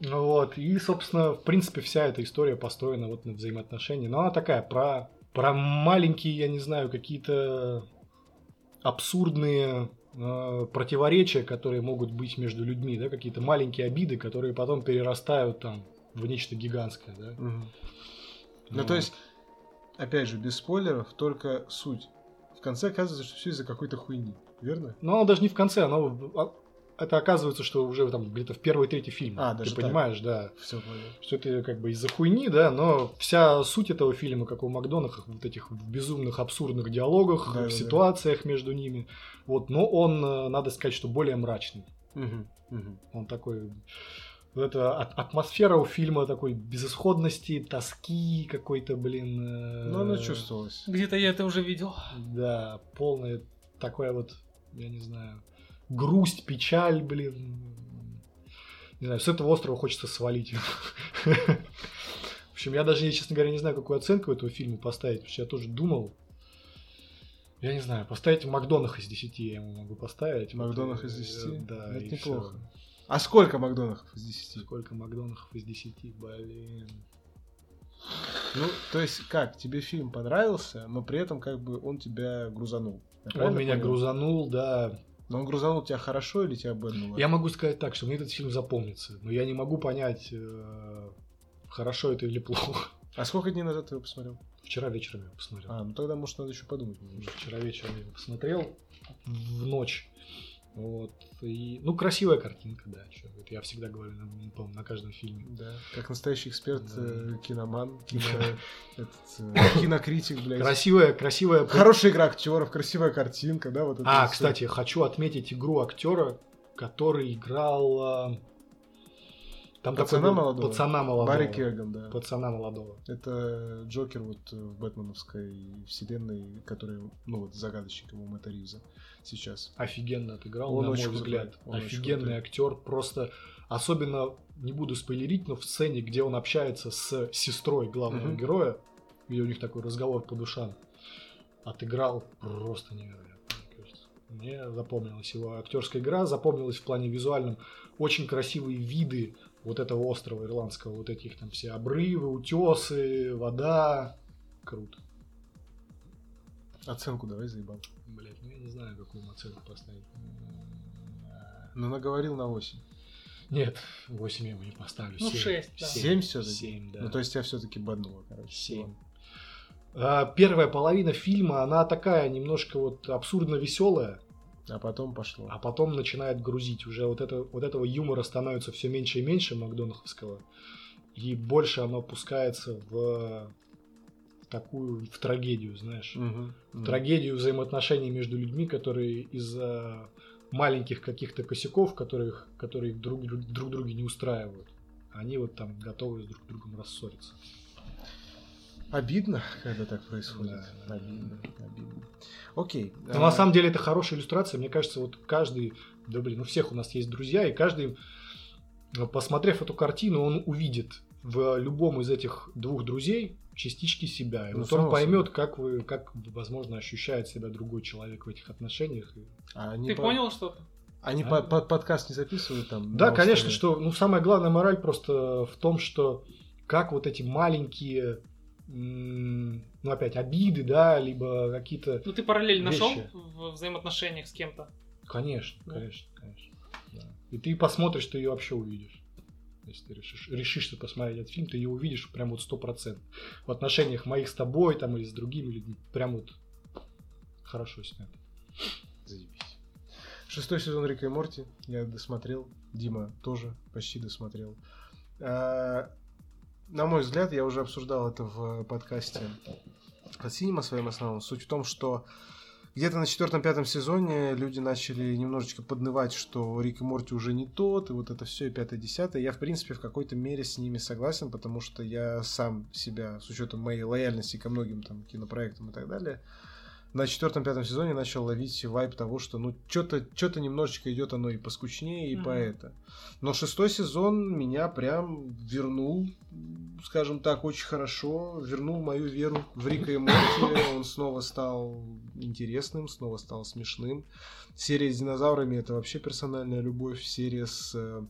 Вот. И, собственно, в принципе, вся эта история построена вот на взаимоотношении. Но она такая про, про маленькие, я не знаю, какие-то абсурдные э, противоречия, которые могут быть между людьми, да, какие-то маленькие обиды, которые потом перерастают там в нечто гигантское, да. Угу. Ну, то есть, опять же, без спойлеров, только суть. В конце оказывается, что все из-за какой-то хуйни, верно? Но оно даже не в конце, оно а, это оказывается, что уже там где-то в первый третий фильм. А, даже Ты понимаешь, да. Все. Что это как бы из-за хуйни, да, но вся суть этого фильма, как у Макдонахов, вот этих безумных, абсурдных диалогах, Да, в да, ситуациях между ними. Вот, но он, э, надо сказать, что более мрачный. Мгм, мгм. Он такой... Вот эта атмосфера у фильма такой безысходности, тоски какой-то, блин. э, Ну, она чувствовалась. Где-то я это уже видел. Да, полное такое вот, я не знаю, грусть, печаль, блин. Не знаю, с этого острова хочется свалить. В общем, я даже, честно говоря, не знаю, какую оценку этому фильму поставить, потому что я тоже думал. Я не знаю, поставить Макдонах из 10 я ему могу поставить. Макдонах из э, 10? Да, Это неплохо. А сколько Макдонахов из 10? Сколько Макдонахов из 10, блин. Ну, то есть как, тебе фильм понравился, но при этом как бы он тебя грузанул. Он меня понял? грузанул, да. Но он грузанул тебя хорошо или тебя бэднуло? Я могу сказать так, что мне этот фильм запомнится, но я не могу понять, э, хорошо это или плохо. А сколько дней назад ты его посмотрел? Вчера вечером я посмотрел. А, ну тогда, может, надо еще подумать. Вчера вечером я его посмотрел в ночь. Вот. И, ну, красивая картинка, да. чё, это я всегда говорю, на, по-моему, на каждом фильме. Да. Как настоящий эксперт, Да. э, киноман, *laughs* кино- этот, э, кинокритик, блядь. Красивая, красивая. Хорошая игра актеров, красивая картинка, да, вот это А, вот кстати, хочу отметить игру актера, который играл. Там Пацана такой молодого? Пацана молодого. Барри Керган, да. Пацана молодого. Это Джокер вот в Бэтменовской вселенной, который, ну вот, загадочником у Мэтта Ривза сейчас. Офигенно отыграл, Он на очень мой крутой, взгляд. он очень Офигенный крутой. актер. Просто особенно, не буду спойлерить, но в сцене, где он общается с сестрой главного Мгм. героя, где у них такой разговор по душам, отыграл просто невероятно. Мне запомнилась его актерская игра, запомнилась в плане визуальном. Очень красивые виды вот этого острова ирландского, вот этих там все обрывы, утесы, вода. Круто. Оценку давай заебал. Блять, ну я не знаю, какую ему оценку поставить. Но наговорил на 8. Нет, 8 я ему не поставлю. Ну, семь. шесть, да. Семь. Семь всё-таки? Семь, да. Ну, то есть тебя все-таки баднуло, короче. Семь. Ладно. А, Первая половина фильма, она такая немножко вот абсурдно веселая, А потом пошло. а потом начинает грузить. Уже вот, это, вот этого юмора становится все меньше и меньше Макдонаховского. И больше оно опускается в такую, в трагедию, знаешь. Мгм. Мгм. трагедию взаимоотношений между людьми, которые из-за маленьких каких-то косяков, которых, которые друг, друг, друг друга не устраивают, они вот там готовы с друг другом рассориться. Обидно, когда так происходит. Да. Обидно, обидно. Окей. Но а... на самом деле это хорошая иллюстрация. Мне кажется, вот каждый, да блин, у всех у нас есть друзья, и каждый, посмотрев эту картину, он увидит в любом из этих двух друзей частички себя. И ну, вот он поймет, как вы, как возможно ощущает себя другой человек в этих отношениях. А Ты по... понял что-то? Они а? по -по подкаст не записывают там? Да, конечно, что ну самая главная мораль просто в том, что как вот эти маленькие ну опять обиды, да, либо какие-то. Ну ты параллель вещи. нашел в взаимоотношениях с кем-то? Конечно, да. конечно, конечно. Да. И ты посмотришь, ты ее вообще увидишь. Если ты решишь, решишься посмотреть этот фильм, ты ее увидишь прям вот сто процентов. В отношениях моих с тобой там или с другими людьми. Прям вот хорошо снято. Заебись. Шестой сезон Рика и Морти я досмотрел. Дима тоже почти досмотрел. А, на мой взгляд, я уже обсуждал это в подкасте от Синема своим основном. Суть в том, что где-то на четвертом-пятом сезоне люди начали немножечко поднывать, что Рик и Морти уже не тот, и вот это все, и пятое-десятое. Я, в принципе, в какой-то мере с ними согласен, потому что я сам себя, с учетом моей лояльности ко многим там кинопроектам и так далее, на четвертом-пятом сезоне начал ловить вайп того, что ну что-то что-то немножечко идет оно и поскучнее, и mm-hmm. по это. Но шестой сезон меня прям вернул, скажем так, очень хорошо, вернул мою веру в Рика и Морти. Он снова стал интересным, снова стал смешным. Серия с динозаврами это вообще персональная любовь. Серия с э,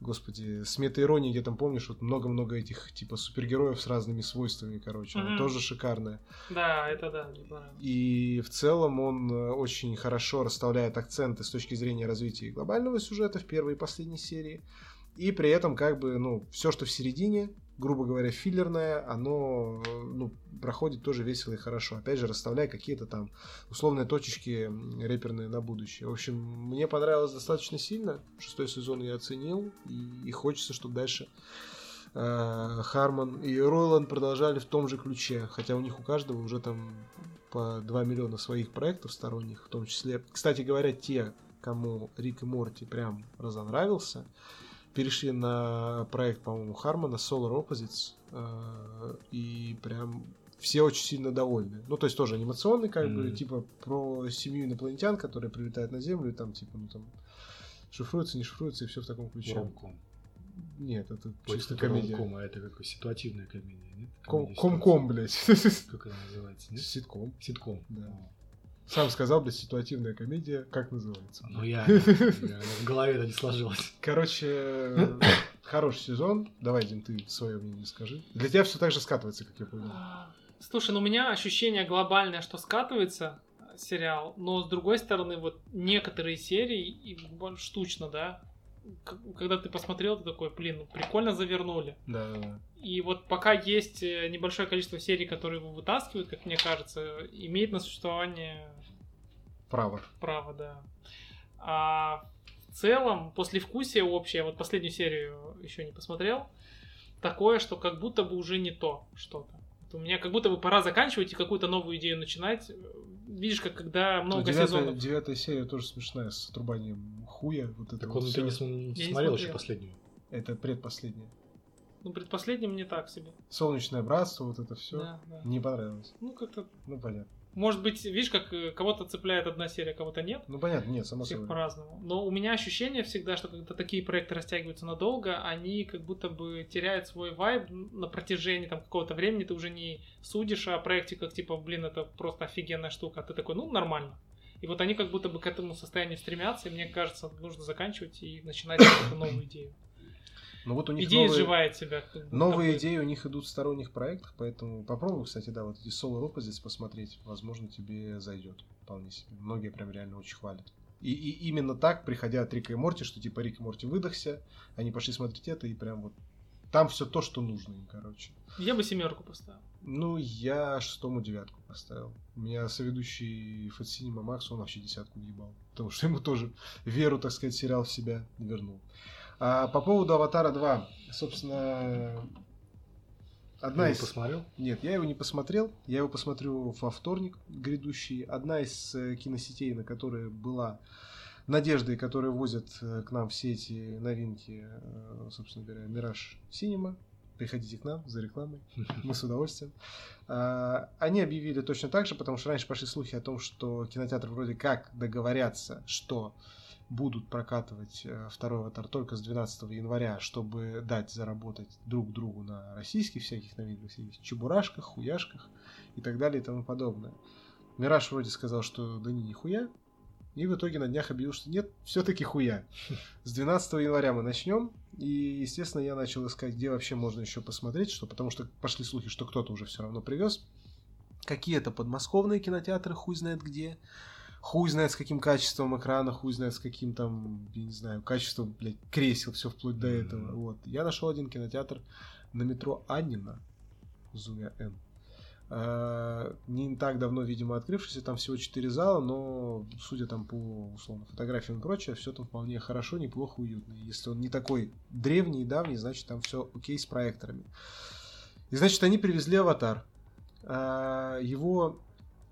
господи, с мета-иронией, где там, помнишь, вот много-много этих, типа, супергероев с разными свойствами, короче, mm-hmm. тоже шикарная. Да, это да, мне И в целом он э, очень хорошо расставляет акценты с точки зрения развития глобального сюжета в первой и последней серии. И при этом, как бы, ну, все, что в середине, грубо говоря, филлерное, оно ну, проходит тоже весело и хорошо. Опять же, расставляя какие-то там условные точечки реперные на будущее. В общем, мне понравилось достаточно сильно. Шестой сезон я оценил. И, и хочется, чтобы дальше э, Харман и Ройланд продолжали в том же ключе. Хотя у них у каждого уже там по 2 миллиона своих проектов сторонних, в том числе. Кстати говоря, те, кому Рик и Морти прям разонравился, перешли на проект, по-моему, Хармона, Solar Opposites, э, и прям все очень сильно довольны. Ну, то есть тоже анимационный, как mm-hmm. бы, типа про семью инопланетян, которые прилетают на Землю, и там, типа, ну там шифруется, не шифруется, и все в таком ключе. Ромком. Нет, это Ой, чисто это комедия. Ромком, а это какой ситуативная комедия, нет? Ком-ком, блядь. Как она называется, нет? Ситком. Ситком. Да. Сам сказал, блядь, ситуативная комедия. Как называется? Ну, я, *laughs* я в голове это не сложилось. Короче, хороший сезон. Давай, Дим, ты свое мнение скажи. Для тебя все так же скатывается, как я понял. Слушай, ну у меня ощущение глобальное, что скатывается сериал, но с другой стороны, вот некоторые серии, и штучно, да, когда ты посмотрел, ты такой, блин, ну прикольно завернули. Да, да, да. И вот пока есть э, небольшое количество серий, которые его вытаскивают, как мне кажется, имеет на существование Право. Право, да. А в целом, после вкусия общее, вот последнюю серию еще не посмотрел, такое, что как будто бы уже не то что-то. Вот у меня как будто бы пора заканчивать и какую-то новую идею начинать. Видишь, как когда много девятая, сезонов. Девятая серия тоже смешная, с отрубанием хуя. Вот это так вот он ты не, не, не смотрел еще последнюю. Это предпоследняя. Ну, предпоследним не так себе. Солнечное братство, вот это все. Да, да. Не понравилось. Ну, как-то. Ну, понятно. Может быть, видишь, как э, кого-то цепляет одна серия, кого-то нет. Ну, понятно, нет, само Всех собой. по-разному. Но у меня ощущение всегда, что когда такие проекты растягиваются надолго, они как будто бы теряют свой вайб на протяжении там какого-то времени. Ты уже не судишь о проекте как типа, блин, это просто офигенная штука. А ты такой, ну, нормально. И вот они как будто бы к этому состоянию стремятся, и мне кажется, нужно заканчивать и начинать какую-то новую идею. Но вот у них Идея новые, изживает себя. Новые такой... идеи у них идут в сторонних проектах, поэтому попробуй, кстати, да, вот эти Solar Opposites посмотреть, возможно, тебе зайдет вполне себе. Многие прям реально очень хвалят. И, и именно так, приходя от Рика и Морти, что типа Рик и Морти выдохся, они пошли смотреть это, и прям вот там все то, что нужно им, короче. Я бы семерку поставил. Ну, я шестому девятку поставил. У меня соведущий Фатсинема Макс, он вообще десятку ебал. Потому что ему тоже веру, так сказать, сериал в себя вернул. А по поводу Аватара 2, собственно, одна Ты из... посмотрел? Нет, я его не посмотрел. Я его посмотрю во вторник грядущий. Одна из э, киносетей, на которой была надеждой, которые возят э, к нам все эти новинки, э, собственно говоря, Мираж Синема. Приходите к нам за рекламой, *laughs* мы с удовольствием. А, они объявили точно так же, потому что раньше пошли слухи о том, что кинотеатры вроде как договорятся, что будут прокатывать э, второй аватар только с 12 января, чтобы дать заработать друг другу на российских всяких новинках, всяких чебурашках, хуяшках и так далее и тому подобное. Мираж вроде сказал, что да не, нихуя. И в итоге на днях объявил, что нет, все-таки хуя. С 12 января мы начнем. И, естественно, я начал искать, где вообще можно еще посмотреть, что, потому что пошли слухи, что кто-то уже все равно привез. Какие-то подмосковные кинотеатры, хуй знает где. Хуй знает с каким качеством экрана, хуй знает с каким там, я не знаю, качеством, блядь, кресел, все вплоть до этого. Вот. Я нашел один кинотеатр на метро Аннина, Зумя Н. Э, не так давно, видимо, открывшийся, там всего 4 зала, но, судя там по, условно, фотографиям и прочее, все там вполне хорошо, неплохо, уютно. Если он не такой древний и давний, значит, там все окей с проекторами. И, значит, они привезли «Аватар». Э, его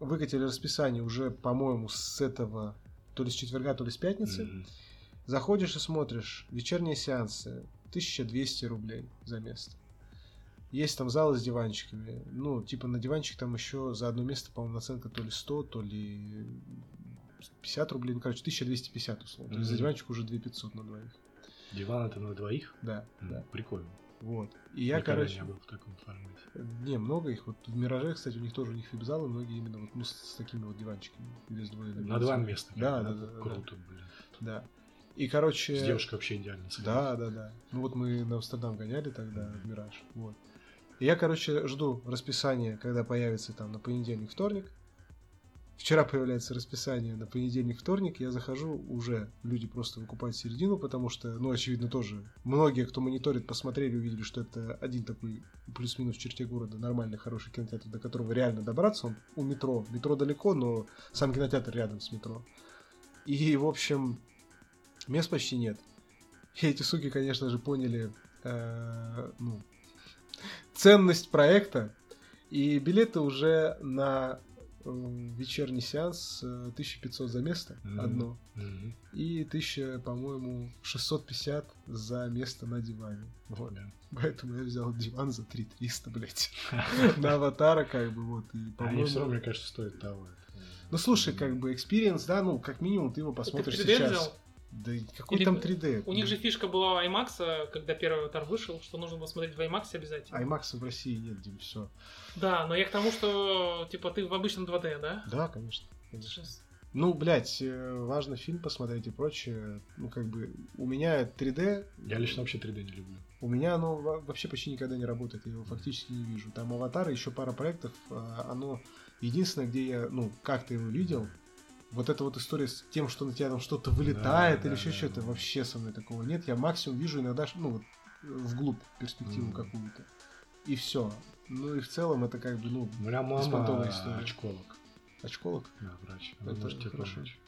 выкатили расписание уже, по-моему, с этого, то ли с четверга, то ли с пятницы. Mm-hmm. Заходишь и смотришь, вечерние сеансы, 1200 рублей за место. Есть там залы с диванчиками. Ну, типа на диванчик там еще за одно место, по-моему, наценка то ли 100, то ли 50 рублей. Ну, короче, 1250 условно. Mm-hmm. То есть за диванчик уже 2500 на двоих. Диван это на двоих? Да, mm, да. Прикольно. Вот. И я, Никогда короче... не был в таком формате. Не, много их. Вот в Мираже, кстати, у них тоже у них фибзалы, многие именно вот ну, с, с такими вот диванчиками. Без на два места. Да, да, да, да. Круто, блин. Да. И, короче... С девушкой вообще идеально. Да, да, да. Ну вот мы на Амстердам гоняли тогда, в Мираж. Вот. И я, короче, жду расписания, когда появится там на понедельник, вторник. Вчера появляется расписание на понедельник, вторник. Я захожу, уже люди просто выкупают середину, потому что, ну, очевидно, тоже многие, кто мониторит, посмотрели, увидели, что это один такой плюс-минус в черте города нормальный, хороший кинотеатр, до которого реально добраться. Он у метро. Метро далеко, но сам кинотеатр рядом с метро. И, в общем, мест почти нет. И эти суки, конечно же, поняли, э, ну, ценность проекта. И билеты уже на вечерний сеанс 1500 за место mm-hmm. одно. Mm-hmm. И 1000, по-моему, 650 за место на диване. Вот. Yeah. Поэтому я взял диван за 3300, блядь. *laughs* На аватара, как бы, вот. И, по-моему... Они все равно, мне кажется, стоят того. Ну, слушай, как бы, experience, да, ну, как минимум, ты его посмотришь сейчас. Да какой Или... там 3D? У них же фишка была у IMAX, когда первый аватар вышел, что нужно было смотреть в IMAX обязательно. IMAX в России нет, Дим, все. Да, но я к тому, что типа ты в обычном 2D, да? Да, конечно. конечно. Ну, блядь, э, важно фильм посмотреть и прочее. Ну, как бы, у меня 3D... Я лично вообще 3D не люблю. У меня оно вообще почти никогда не работает, я его фактически не вижу. Там аватары, еще пара проектов, а, оно единственное, где я, ну, как-то его видел, вот эта вот история с тем, что на тебя там что-то вылетает да, или да, еще да, что-то, да. вообще со мной такого нет. Я максимум вижу иногда, ну вот, вглубь перспективу mm. какую-то. И все. Ну и в целом это как бы, ну, Моя мама история. очколог. Очколог? Да, врач. Она это может тебе хорошо. помочь.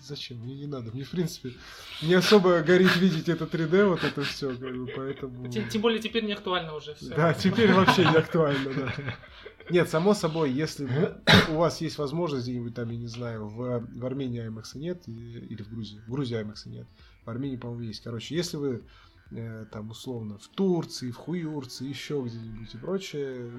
Зачем? Мне не надо. Мне, в принципе, не особо горит видеть это 3D, вот это все, как бы, поэтому... Тем, тем более теперь не актуально уже все. Да, теперь вообще не актуально, да. Нет, само собой, если у вас есть возможность где-нибудь там, я не знаю, в, в Армении IMAX нет, или в Грузии, в Грузии IMAX нет, в Армении, по-моему, есть. Короче, если вы э, там условно в Турции, в Хуюрции, еще где-нибудь и прочее,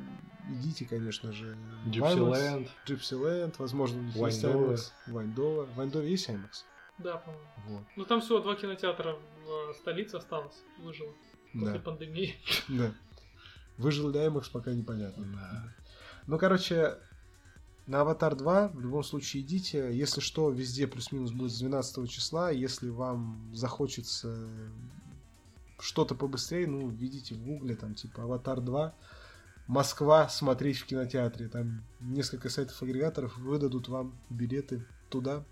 идите, конечно же, Gypsyland. Gypsyland, возможно, у них есть IMAX. Вайндова. В Вайндове есть IMAX? Да, по-моему. Вот. Ну там всего два кинотеатра в э, столице осталось, выжило после да. пандемии. *laughs* Да. Выжил ли IMAX, пока непонятно. Да. Ну, короче, на Аватар 2 в любом случае идите. Если что, везде плюс-минус будет с 12 числа. Если вам захочется что-то побыстрее, ну, видите в гугле, там, типа, Аватар 2, Москва, смотреть в кинотеатре. Там несколько сайтов-агрегаторов выдадут вам билеты туда,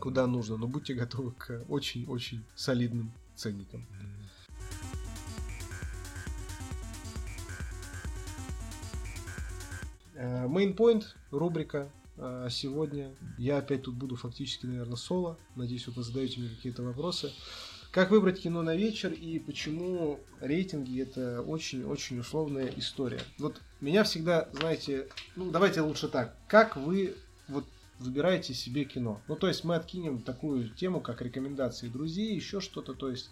куда нужно. Но будьте готовы к очень-очень солидным ценникам. Мейнпоинт, э, рубрика э, сегодня. Я опять тут буду фактически, наверное, соло. Надеюсь, вы задаете мне какие-то вопросы. Как выбрать кино на вечер и почему рейтинги это очень-очень условная история. Вот меня всегда, знаете, ну давайте лучше так. Как вы вот выбираете себе кино. Ну, то есть мы откинем такую тему, как рекомендации друзей, еще что-то. То есть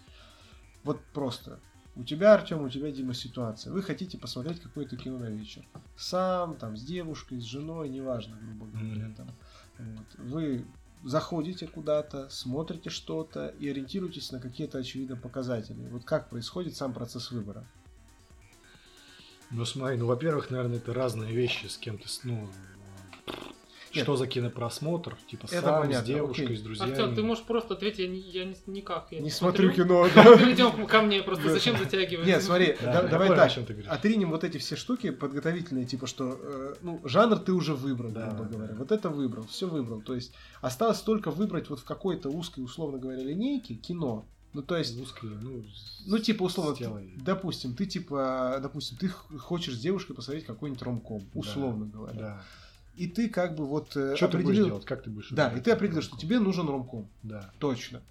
вот просто у тебя, Артем, у тебя, Дима, ситуация. Вы хотите посмотреть какое-то кино на вечер. Сам, там, с девушкой, с женой, неважно, грубо говоря. Там. Вот. Вы заходите куда-то, смотрите что-то и ориентируетесь на какие-то очевидные показатели. Вот как происходит сам процесс выбора? Ну, смотри, ну, во-первых, наверное, это разные вещи с кем-то, ну, нет. Что за кинопросмотр? Типа это сам, понятно. с девушкой, Окей. с друзьями. Артем, ты можешь просто ответить, я, не, я не, никак. Я не, не смотрю кино. *laughs* Перейдем ко мне, просто зачем затягивать? Нет, смотри, давай так, отринем вот эти все штуки подготовительные, типа что, э, ну, жанр ты уже выбрал, грубо говоря. Вот это выбрал, все выбрал. То есть осталось только выбрать вот в какой-то узкой, условно говоря, линейке кино, ну, то есть... Узкие, ну, ну, типа, условно, ты, допустим, ты, типа, допустим, ты хочешь с девушкой посмотреть какой-нибудь ромком, условно да, говоря. Да и ты как бы вот э, что определил... ты будешь делать, как ты будешь Да, и ты определил, что тебе нужен ромком. Да. Точно.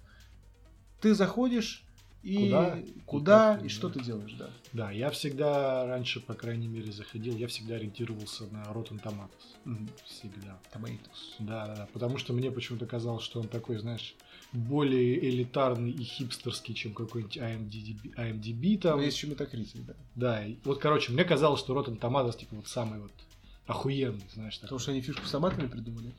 Ты заходишь и куда, куда и, и что ты делаешь, да. Да, я всегда раньше, по крайней мере, заходил, я всегда ориентировался на Rotten Tomatoes. Угу. Всегда. Tomatoes. Да, да, да, потому что мне почему-то казалось, что он такой, знаешь, более элитарный и хипстерский, чем какой-нибудь IMDb, IMDb там. Но есть еще метакритик, да. Да, и вот, короче, мне казалось, что Rotten Tomatoes, типа, вот самый вот охуенный, знаешь. Потому что они фишку с томатами придумали.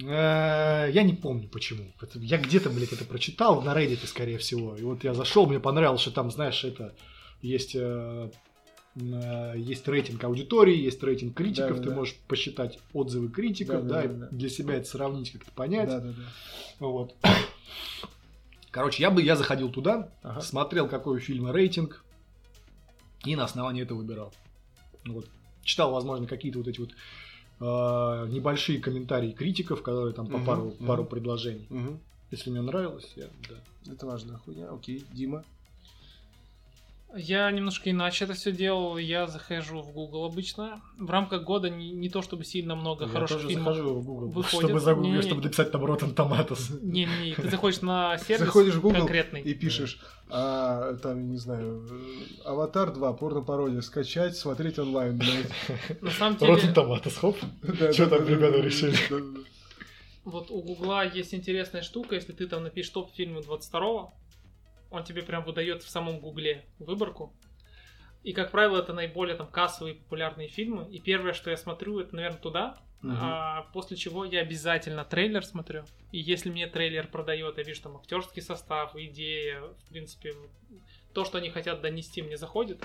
Э, я не помню почему. Я где-то, блядь, это прочитал на Reddit, скорее всего. И вот я зашел, мне понравилось, что там, знаешь, это есть э, э, есть рейтинг аудитории, есть рейтинг критиков, да, ты да. можешь посчитать отзывы критиков, да, да, да, да, для себя это сравнить, как-то понять. Да, да, да. Вот. *coughs* Короче, я бы я заходил туда, ага. смотрел, какой у фильма рейтинг, и на основании этого выбирал. Ну, вот, читал, возможно, какие-то вот эти вот э, небольшие комментарии критиков, которые там по угу, пару, угу. пару предложений. Угу. Если мне нравилось, я, да. Это важная хуйня. Окей, Дима. Я немножко иначе это все делал. Я захожу в Google обычно. В рамках года не, не то чтобы сильно много я хороших тоже фильмов захожу в Google, выходит. чтобы загуглить, не, чтобы написать там Rotten Tomatoes. Не-не, ты заходишь на *laughs* сервис Заходишь в Google конкретный. и пишешь, а, там, не знаю, Аватар 2, порно-пародия, скачать, смотреть онлайн. На самом деле... Rotten Tomatoes, хоп. Что там ребята решили? Вот у Гугла есть интересная штука, если ты там напишешь топ фильма 22-го, он тебе прям выдает в самом Гугле выборку. И, как правило, это наиболее там кассовые популярные фильмы. И первое, что я смотрю, это, наверное, туда. Угу. А, после чего я обязательно трейлер смотрю. И если мне трейлер продает, я вижу там актерский состав, идея, в принципе, то, что они хотят донести, мне заходит,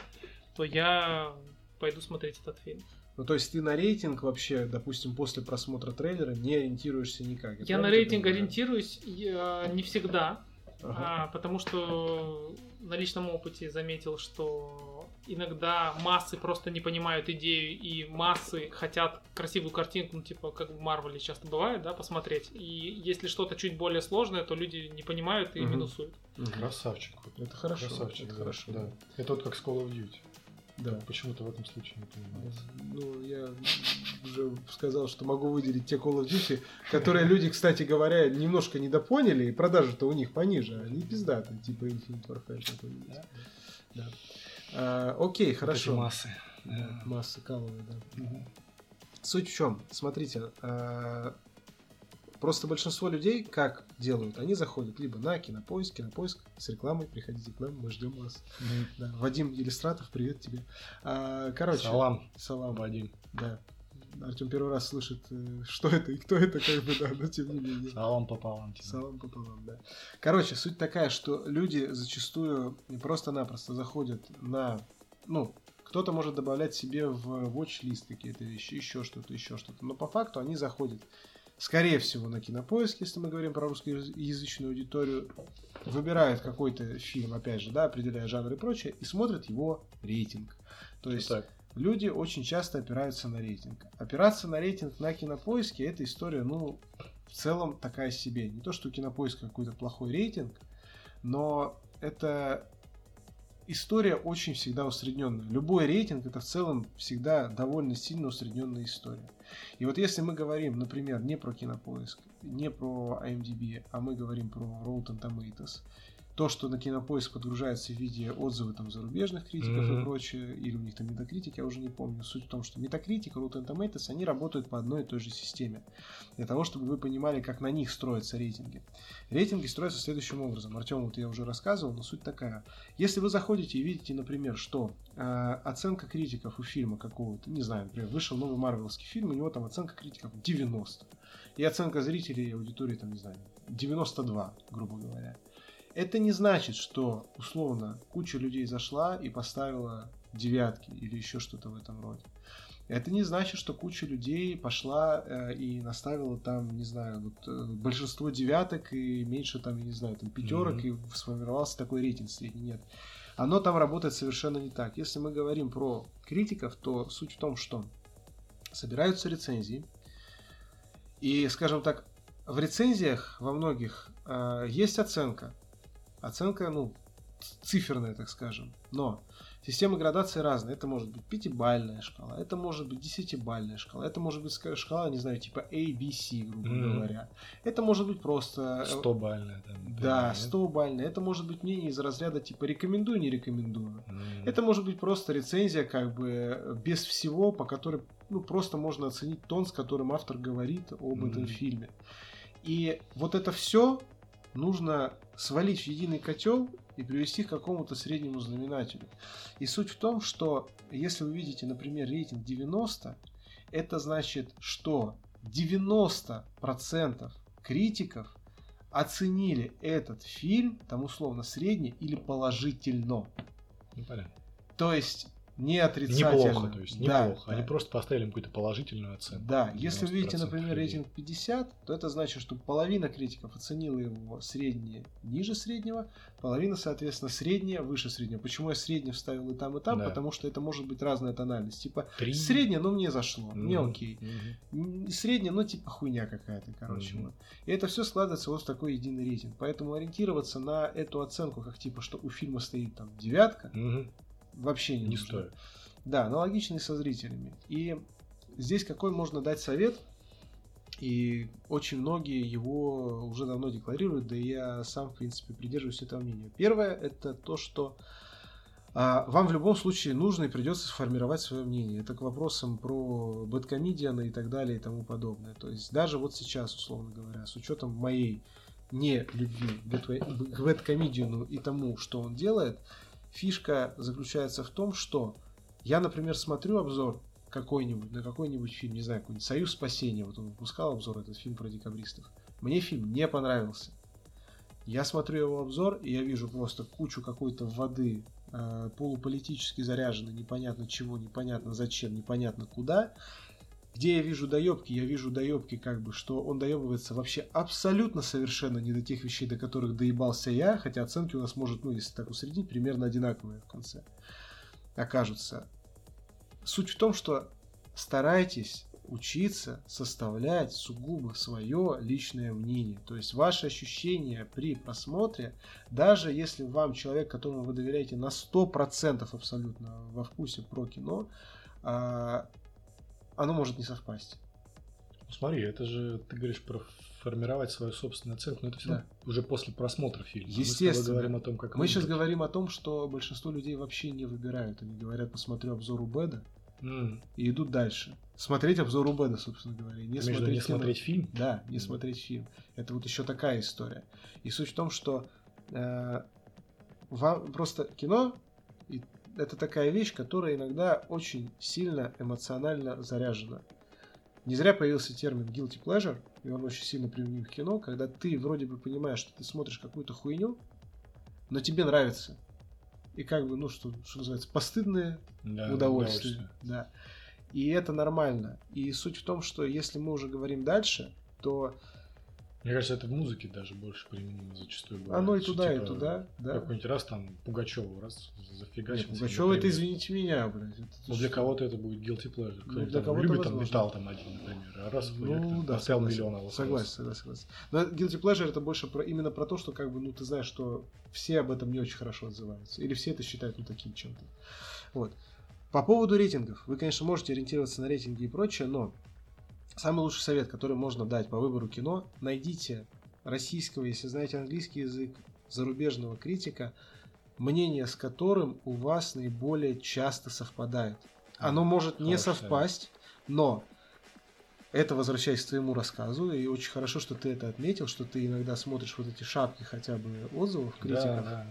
то я пойду смотреть этот фильм. Ну, то есть ты на рейтинг вообще, допустим, после просмотра трейлера не ориентируешься никак? Я на рейтинг ориентируюсь я, не всегда. Ага. А, потому что на личном опыте заметил, что иногда массы просто не понимают идею, и массы хотят красивую картинку, ну, типа, как в Марвеле часто бывает, да, посмотреть. И если что-то чуть более сложное, то люди не понимают и угу. минусуют. Красавчик. Это хорошо. Красавчик, это да, хорошо. Да. Это вот как с Call of Duty. Да. Почему-то в этом случае не понимаю. Ну, я уже сказал, что могу выделить те Call of Duty, которые люди, кстати говоря, немножко недопоняли, и продажи-то у них пониже, они пиздатые, типа Infinite Warfare какой-нибудь. Да. да. А, окей, вот хорошо. массы. Да, массы каловые, да. Угу. Суть в чем? Смотрите, а, Просто большинство людей как делают? Они заходят либо на кинопоиск, кинопоиск с рекламой, приходите к нам, мы ждем вас. Да. Вадим Иллюстратов, привет тебе. А, короче. Салам. Салам. Вадим. Да. Артем первый раз слышит, э, что это и кто это, как бы, да, но тем не менее. Салам пополам. Тебе. Салам пополам, да. Короче, суть такая, что люди зачастую просто-напросто заходят на, ну, кто-то может добавлять себе в watch-лист какие-то вещи, еще что-то, еще что-то. Но по факту они заходят скорее всего, на кинопоиск, если мы говорим про русскоязычную аудиторию, выбирают какой-то фильм, опять же, да, определяя жанр и прочее, и смотрят его рейтинг. То есть так. люди очень часто опираются на рейтинг. Опираться на рейтинг на кинопоиске это история, ну, в целом такая себе. Не то, что у кинопоиска какой-то плохой рейтинг, но это история очень всегда усредненная. Любой рейтинг это в целом всегда довольно сильно усредненная история. И вот если мы говорим, например, не про кинопоиск, не про IMDb, а мы говорим про Rotten Tomatoes, то, что на кинопоиск подгружается в виде отзывы там зарубежных критиков mm-hmm. и прочее, или у них там метакритик, я уже не помню. Суть в том, что метакритик и Rotten Tomatoes, они работают по одной и той же системе. Для того, чтобы вы понимали, как на них строятся рейтинги. Рейтинги строятся следующим образом. Артем, вот я уже рассказывал, но суть такая. Если вы заходите и видите, например, что э, оценка критиков у фильма какого-то, не знаю, например, вышел новый марвелский фильм, у него там оценка критиков 90. И оценка зрителей и аудитории, там, не знаю, 92, грубо говоря это не значит, что условно куча людей зашла и поставила девятки или еще что-то в этом роде. Это не значит, что куча людей пошла э, и наставила там, не знаю, вот, э, большинство девяток и меньше там, я не знаю, там пятерок mm-hmm. и сформировался такой рейтинг средний. Нет. Оно там работает совершенно не так. Если мы говорим про критиков, то суть в том, что собираются рецензии. И, скажем так, в рецензиях во многих э, есть оценка оценка, ну, циферная, так скажем. Но системы градации разные. Это может быть пятибальная шкала, это может быть десятибальная шкала, это может быть шкала, не знаю, типа A, B, C, грубо mm-hmm. говоря. Это может быть просто... 100-бальная. Там, да, 100-бальная. Это может быть мнение из разряда типа рекомендую, не рекомендую. Mm-hmm. Это может быть просто рецензия как бы без всего, по которой ну, просто можно оценить тон, с которым автор говорит об mm-hmm. этом фильме. И вот это все нужно свалить в единый котел и привести к какому-то среднему знаменателю. И суть в том, что если вы видите, например, рейтинг 90, это значит, что 90% критиков оценили этот фильм, там условно средне или положительно. Ну, понятно. То есть не отрицательно. Неплохо, то есть неплохо. Да, Они да. просто поставили какую-то положительную оценку. Да, если вы видите, например, людей. рейтинг 50, то это значит, что половина критиков оценила его среднее ниже среднего, половина, соответственно, среднее выше среднего. Почему я среднее вставил и там, и там? Да. Потому что это может быть разная тональность. Типа 3. среднее, ну мне зашло, mm-hmm. мне окей. Mm-hmm. Среднее, ну типа хуйня какая-то, короче. Mm-hmm. Вот. И это все складывается вот в такой единый рейтинг. Поэтому ориентироваться на эту оценку, как типа, что у фильма стоит там девятка, mm-hmm вообще не, не стоит. Да, аналогичный со зрителями. И здесь какой можно дать совет? И очень многие его уже давно декларируют, да и я сам, в принципе, придерживаюсь этого мнения. Первое, это то, что а, вам в любом случае нужно и придется сформировать свое мнение. Это к вопросам про бэткомедиана и так далее и тому подобное. То есть даже вот сейчас, условно говоря, с учетом моей не любви к бэткомедиану и тому, что он делает, Фишка заключается в том, что я, например, смотрю обзор какой-нибудь на какой-нибудь фильм, не знаю, какой-нибудь «Союз спасения», вот он выпускал обзор, этот фильм про декабристов. Мне фильм не понравился. Я смотрю его обзор, и я вижу просто кучу какой-то воды, э, полуполитически заряженной, непонятно чего, непонятно зачем, непонятно куда. Где я вижу доебки, я вижу доебки как бы, что он доебывается вообще абсолютно совершенно не до тех вещей, до которых доебался я, хотя оценки у нас может, ну, если так усреднить, примерно одинаковые в конце окажутся. Суть в том, что старайтесь учиться составлять сугубо свое личное мнение. То есть ваши ощущения при просмотре, даже если вам человек, которому вы доверяете на 100% абсолютно во вкусе про кино, а, оно может не совпасть. Ну, смотри, это же ты говоришь про формировать свою собственную оценку, но это все да. уже после просмотра фильма. Естественно. Мы говорим о том, как Мы сейчас говорим о том, что большинство людей вообще не выбирают. Они говорят, посмотрю обзор у Беда mm. и идут дальше. Смотреть обзор у Беда, собственно говоря. Не, смотреть, не смотреть фильм? Да, не mm. смотреть фильм. Это вот еще такая история. И суть в том, что э, вам просто кино это такая вещь, которая иногда очень сильно эмоционально заряжена. Не зря появился термин guilty pleasure, и он очень сильно применим в кино, когда ты вроде бы понимаешь, что ты смотришь какую-то хуйню, но тебе нравится. И как бы, ну, что, что называется, постыдное да, удовольствие. удовольствие. Да. И это нормально. И суть в том, что если мы уже говорим дальше, то мне кажется, это в музыке даже больше применимо зачастую бывает. Оно и туда, типа, и туда, да. Какой-нибудь раз там Пугачеву раз зафигачил. Пугачева это, извините меня, блядь. Это ну, для кого-то это будет guilty pleasure. Ну, для кого-то любит возможно. там металл там один, например. А раз ну, да, согласен, миллиона согласен, согласен, согласен. Но guilty pleasure это больше про, именно про то, что как бы, ну, ты знаешь, что все об этом не очень хорошо отзываются. Или все это считают, ну, таким чем-то. Вот. По поводу рейтингов. Вы, конечно, можете ориентироваться на рейтинги и прочее, но Самый лучший совет, который можно дать по выбору кино, найдите российского, если знаете английский язык, зарубежного критика, мнение с которым у вас наиболее часто совпадает. Оно может не совпасть, но это возвращаясь к твоему рассказу, и очень хорошо, что ты это отметил, что ты иногда смотришь вот эти шапки хотя бы отзывов критиков. Да, да.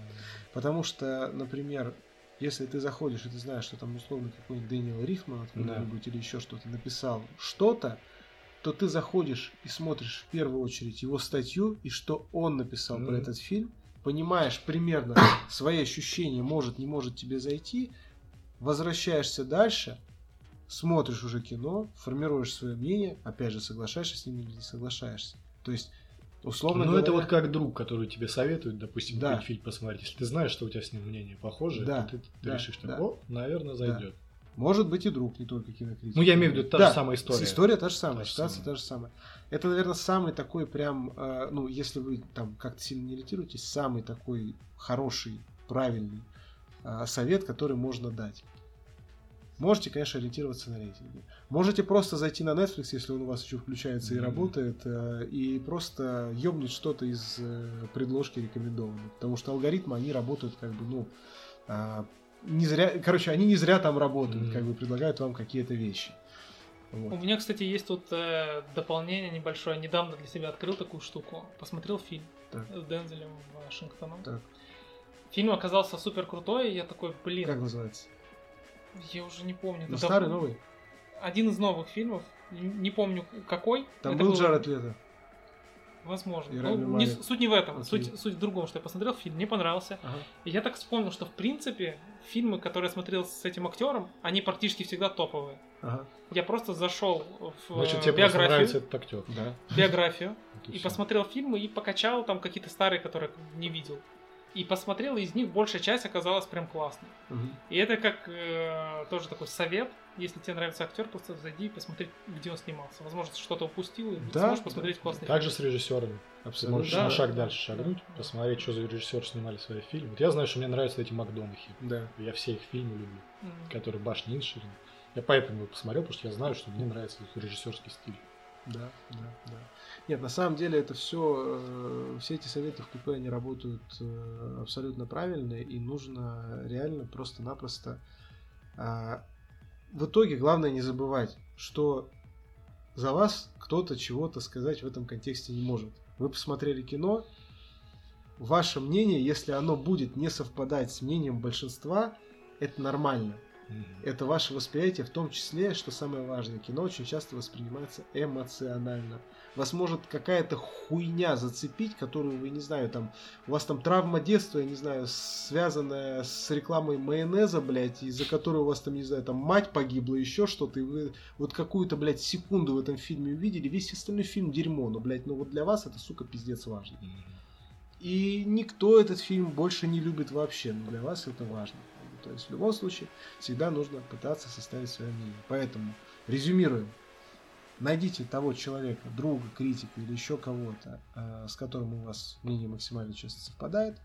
Потому что, например, если ты заходишь и ты знаешь, что там условно какой-нибудь Дэниел Рихман откуда-нибудь да. или еще что-то написал что-то, то ты заходишь и смотришь в первую очередь его статью и что он написал mm. про этот фильм, понимаешь примерно свои ощущения, может, не может тебе зайти, возвращаешься дальше, смотришь уже кино, формируешь свое мнение, опять же, соглашаешься с ним или не соглашаешься. То есть, условно Ну, говоря... это вот как друг, который тебе советует, допустим, да. фильм посмотреть. Если ты знаешь, что у тебя с ним мнение похоже, да. то ты, ты да. решишь, что, да. о, наверное, зайдет. Да. Может быть и друг, не только кинокритик. Ну, я имею в виду та да, же самая история. История та же самая, та ситуация та же самая. Это, наверное, самый такой прям, э, ну, если вы там как-то сильно не иритируетесь, самый такой хороший, правильный э, совет, который можно дать. Можете, конечно, ориентироваться на рейтинги. Можете просто зайти на Netflix, если он у вас еще включается mm-hmm. и работает, э, и просто ёбнуть что-то из э, предложки рекомендованных. Потому что алгоритмы, они работают как бы, ну, а, не зря, короче, они не зря там работают, mm-hmm. как бы предлагают вам какие-то вещи. Вот. У меня, кстати, есть тут э, дополнение небольшое. Недавно для себя открыл такую штуку. Посмотрел фильм так. с Дензелем Вашингтоном. Так. Фильм оказался супер крутой, и я такой, блин. Как называется? Я уже не помню. Ну, старый, новый? Один из новых фильмов. Не помню какой. Там Это был, был Джаред Лето. Возможно. Ну, не, суть не в этом. Суть, суть в другом, что я посмотрел фильм, мне понравился. Ага. И я так вспомнил, что в принципе фильмы, которые я смотрел с этим актером, они практически всегда топовые. Ага. Я просто зашел в Значит, тебе биографию. нравится этот актер. Да. Биографию. *laughs* и посмотрел фильмы и покачал там какие-то старые, которые не видел и посмотрел, и из них большая часть оказалась прям классной. Угу. И это как э, тоже такой совет, если тебе нравится актер, просто зайди и посмотри, где он снимался. Возможно, что-то упустил, и да, сможешь посмотреть да. классный Также с режиссерами. Абсолютно. Можешь да, на шаг да, дальше шагнуть, да. посмотреть, что за режиссер снимали свои фильмы. Вот я знаю, что мне нравятся эти Макдонахи. Да. Я все их фильмы люблю, mm. которые Башни Инширин. Я поэтому его посмотрел, потому что я знаю, что мне нравится режиссерский стиль. Да, да, да. Нет, на самом деле это все, э, все эти советы в купе, они работают э, абсолютно правильно, и нужно реально просто-напросто... А, в итоге главное не забывать, что за вас кто-то чего-то сказать в этом контексте не может. Вы посмотрели кино, ваше мнение, если оно будет не совпадать с мнением большинства, это нормально. Это ваше восприятие, в том числе, что самое важное, кино очень часто воспринимается эмоционально. Вас может какая-то хуйня зацепить, которую вы, не знаю, там, у вас там травма детства, я не знаю, связанная с рекламой майонеза, блядь, из-за которой у вас там, не знаю, там мать погибла, еще что-то, и вы вот какую-то, блядь, секунду в этом фильме увидели, весь остальной фильм дерьмо, но, блядь, ну вот для вас это, сука, пиздец важно. И никто этот фильм больше не любит вообще, но для вас это важно. То есть в любом случае всегда нужно пытаться составить свое мнение. Поэтому резюмируем. Найдите того человека, друга, критика или еще кого-то, э, с которым у вас мнение максимально часто совпадает.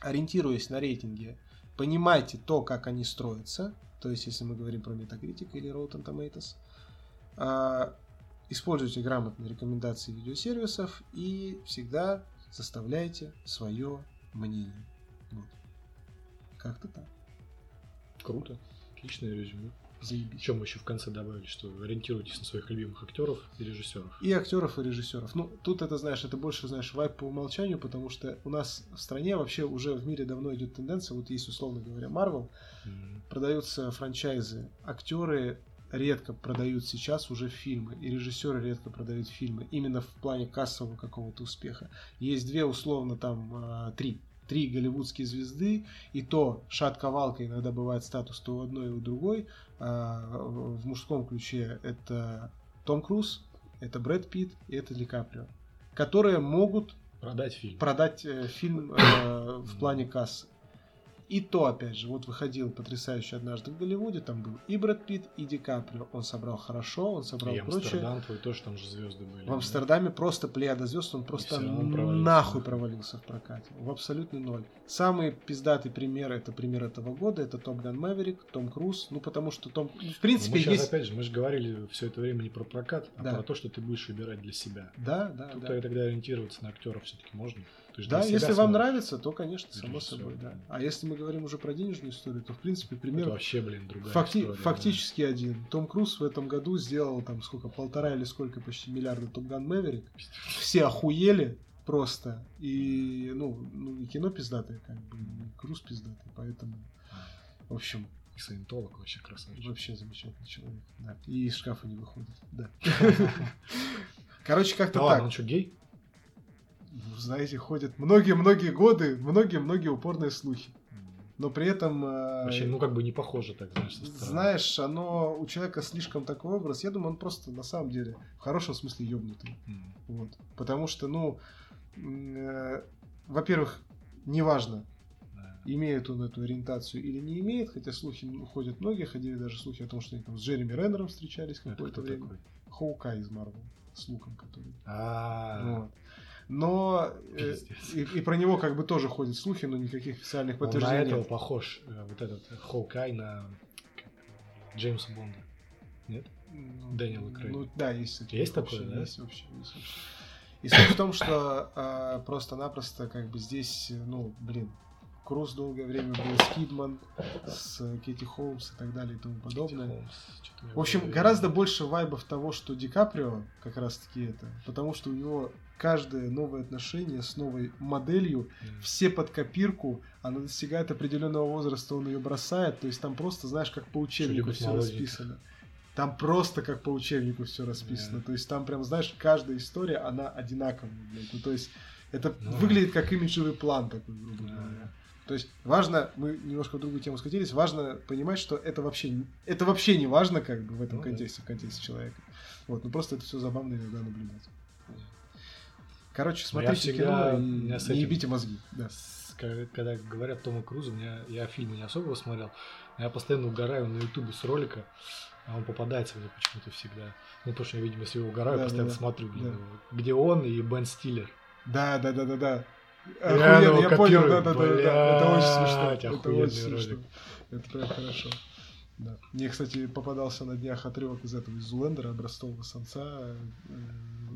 Ориентируясь на рейтинги, понимайте то, как они строятся. То есть, если мы говорим про Metacritic или Rotten Tomatoes. Э, используйте грамотные рекомендации видеосервисов и всегда составляйте свое мнение. Вот. Как-то так. Круто. Отличное резюме. Заебись. Чем еще в конце добавили, что ориентируйтесь на своих любимых актеров и режиссеров. И актеров, и режиссеров. Ну, тут это, знаешь, это больше, знаешь, вайп по умолчанию, потому что у нас в стране вообще уже в мире давно идет тенденция, вот есть, условно говоря, Marvel, mm-hmm. продаются франчайзы, актеры редко продают сейчас уже фильмы, и режиссеры редко продают фильмы, именно в плане кассового какого-то успеха. Есть две, условно, там, а, три три голливудские звезды, и то шатковалка иногда бывает статус то у одной, и у другой. А, в мужском ключе это Том Круз, это Брэд Питт и это Ди Каприо, которые могут продать фильм, продать э, фильм э, в плане кассы. И то, опять же, вот выходил потрясающе однажды в Голливуде, там был и Брэд Питт, и Ди Каприо. Он собрал хорошо, он собрал И прочее. Амстердам твой тоже там же звезды были. В да? Амстердаме просто плеяда звезд, он просто он провалился. нахуй провалился в прокате. В абсолютный ноль. Самый пиздатый пример, это пример этого года, это Топ Ган Мэверик, Том Круз. Ну, потому что Том... В Ну, принципе, мы сейчас, есть... опять же, мы же говорили все это время не про прокат, а Да. про то, что ты будешь выбирать для себя. Да, да, Тут да. тогда ориентироваться на актеров все-таки можно. Ты же Да, для если вам смотришь. нравится, то, конечно, само Режиссер, собой, да. да. А если мы говорим уже про денежную историю, то, в принципе, пример Это вообще, блин, другая факти- история. да. фактически один. Том Круз в этом году сделал там сколько, полтора или сколько, почти миллиарда Топ Ган Мэверик. Все охуели просто. И, ну, ну, и кино пиздатое, как бы, и Круз пиздатый, поэтому, в общем, И саентолог вообще красавчик. вообще замечательный человек. Да. И из шкафа не выходит, да. *laughs* Короче, как-то Да так. он что, гей? Знаете, ходят многие-многие годы, многие-многие упорные слухи. Но при этом... э, Вообще, ну как бы не похоже так, знаешь. Знаешь, оно у человека слишком такой образ. Я думаю, он просто на самом деле в хорошем смысле ёбнутый. М. Вот. Потому что, ну, э, во-первых, неважно, имеет он эту ориентацию или не имеет, хотя слухи ну, ходят многие, ходили даже слухи о том, что они там с Джереми Реннером встречались какое-то время. такой? Хоукай из Марвел с луком, который. А, Вот. Но э, и, и про него как бы тоже ходят слухи, но никаких официальных он на подтверждений этого нет. похож, э, вот этот Хоукай на Джеймса Бонда. Нет? Ну, Дэниела Крейга. Ну да, есть. Есть вообще, такое, да? Есть вообще, есть вообще. И суть в том, что а, просто-напросто как бы здесь, э, ну, блин, Круз долгое время был с Кидман, с э, Кэти Холмс и так далее и тому подобное. Холмс, В общем, гораздо больше вайбов того, что Ди Каприо как раз-таки это, потому что у него каждое новое отношение с новой моделью, М. все под копирку, она достигает определенного возраста, он ее бросает, то есть там просто, знаешь, как по учебнику все расписано. Там просто как по учебнику все расписано. Да. То есть там прям, знаешь, каждая история, она одинаковая. блядь. Ну, то есть это Ну. выглядит как имиджевый план такой, грубо говоря. То есть важно, мы немножко в другую тему скатились, важно понимать, что это вообще, это вообще не важно как бы в этом Ну да. контексте, в контексте человека. Вот, ну просто это все забавно иногда наблюдать. Короче, Ну, смотрите кино и с не этим- ебите мозги. Да. С- ка- Когда говорят Тома Круза, меня, я фильмы не особо смотрел, но я постоянно угораю на ютубе с ролика, а он попадается мне почему-то всегда. Ну, потому что я, видимо, если его угораю, Да, постоянно да, да. смотрю, блин, Да. его. где он и Бен Стиллер. Да, да, да, да, да. Охуенно, я понял, да, да, да, да. Это очень смешно. Это очень смешно. Это прям хорошо. Да. Мне, кстати, попадался на днях отрывок из этого, из Зулендера, образцового самца. э,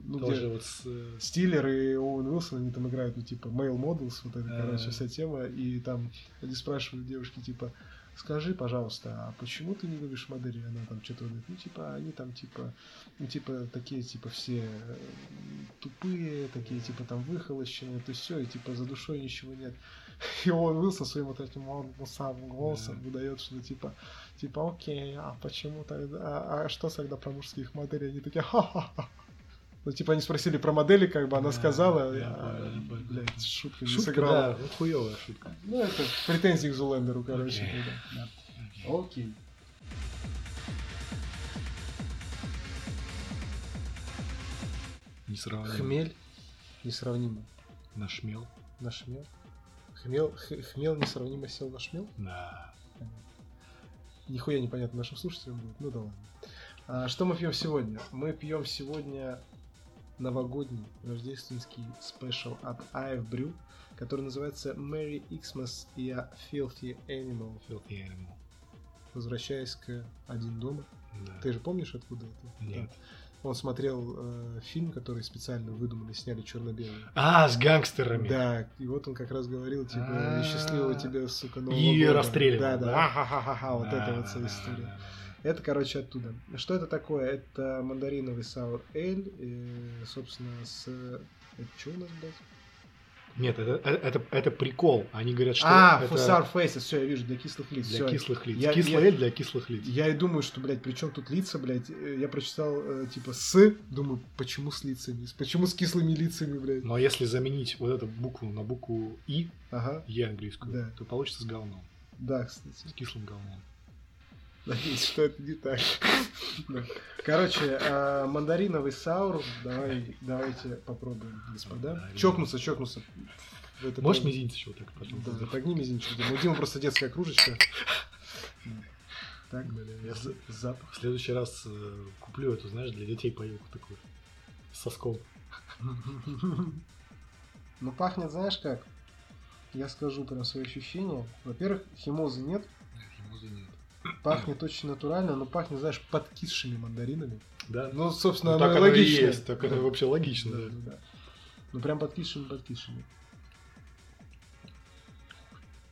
Ну, Тоже где вот с... э, Стиллер и Оуэн Уилсон, они там играют, ну, типа, male models, вот это, А. короче, вся тема. И там они спрашивают девушки, типа, скажи, пожалуйста, а почему ты не любишь модели? Она там что-то говорит, ну, типа, они там, типа, ну, типа, такие, типа, все э, тупые, такие, типа, там, выхолощенные, то все, и, типа, за душой ничего нет. *laughs* И Оуэн Уилсон своим вот этим он самым голосом Да. выдает, что, типа, типа, окей, а почему тогда, а, а что тогда про мужских моделей? Они такие, ха-ха-ха. Ну, типа, они спросили про модели, как бы она сказала, а, блядь, шутка не сыграла. да, ну, хуёвая шутка. Ну, это претензии к Зулендеру, короче. Окей. да, да. Окей. Не сравнимо. Хмель несравнимо На шмел. на шмел. Хмел, х- хмел несравнимо сел на шмел. Да. Нихуя непонятно нашим слушателям будет. Ну да ладно. А, что мы пьем сегодня? Мы пьем сегодня новогодний рождественский спешл от IF Brew, который называется Merry Xmas и a Filthy Animal. Filthy Animal. Возвращаясь к Один дома. Да. Ты же помнишь, откуда это? Нет. Да. Он смотрел э, фильм, который специально выдумали, сняли черно-белый. А, с гангстерами. Да, и вот он как раз говорил, типа, А-а-а. и счастливого тебе, сука, Нового И года. расстреливал, Да, да, да? ха-ха-ха-ха, вот это вот вся история. Это, короче, оттуда. Что это такое? Это мандариновый саур эль, э, собственно, с... Это что у нас, блядь? Нет, это, это, это, это прикол. Они говорят, что а, это фусар фейсес, все, я вижу, для кислых лиц. для всё. кислых лиц. Я- Кислый я- для кислых лиц. Я и думаю, что, блядь, при чем тут лица, блядь? Э, Я прочитал, э, типа, с, думаю, почему с лицами? Почему с кислыми лицами, блядь? Но если заменить вот эту букву на букву И, Ага, Е английскую, Да. то получится с говном. да, кстати. С кислым говном. Надеюсь, что это не так. Короче, а, мандариновый саур. Давай, давайте попробуем, господа. Чокнуться, чокнуться. Можешь мизинец еще вот так потом? Да, отогни мизинчик. У Димы просто детская кружечка. Так, бля, я запах. В следующий раз э, куплю эту, знаешь, для детей поилку такую. С соском. *laughs* Ну, пахнет, знаешь как? Я скажу прям свои ощущения. Во-первых, химозы нет. Химозы нет. Пахнет очень натурально, но пахнет, знаешь, подкисшими мандаринами. Да. Ну, собственно, ну, оно так логично. и есть, так это вообще логично, да. да. Ну, прям подкисшими, подкисшими.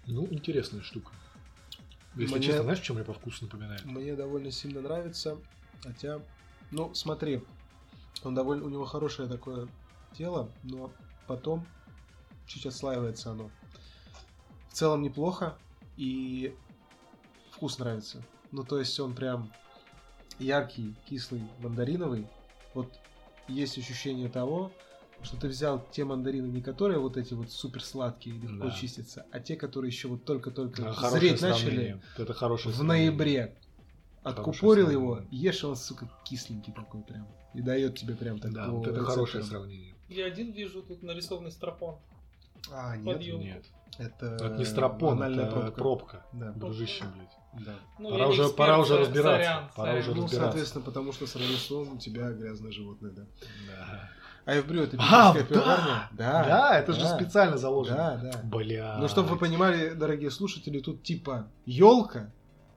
Ну, интересная штука. Если мне, честно, знаешь, чем мне по вкусу напоминает? Мне довольно сильно нравится, хотя, ну, смотри, он довольно, у него хорошее такое тело, но потом чуть отслаивается оно. В целом неплохо, и вкус нравится. Ну, то есть он прям яркий, кислый, мандариновый. Вот есть ощущение того, что ты взял те мандарины, не которые вот эти вот супер сладкие легко да. чистятся, а те, которые еще вот только-только да, зреть начали Это хорошее в ноябре. Откупорил его, ешь он, сука, кисленький такой прям. И дает тебе прям такое. Да, вот это хорошее сравнение. Я один вижу тут нарисованный стропон. А, нет, нет. Это, это не стропон, это пробка, пробка да. дружище, блядь. Да. Ну, пора уже, эксперт, пора уже разбираться. Сорян, пора сорян. уже ну, разбираться. соответственно, потому что с Равенством у тебя грязное животное, да. Да. А в брю это а, пивоварня? Да, да, это да. же специально заложено. Да, да. Бля. Ну, чтобы вы понимали, дорогие слушатели, тут типа елка,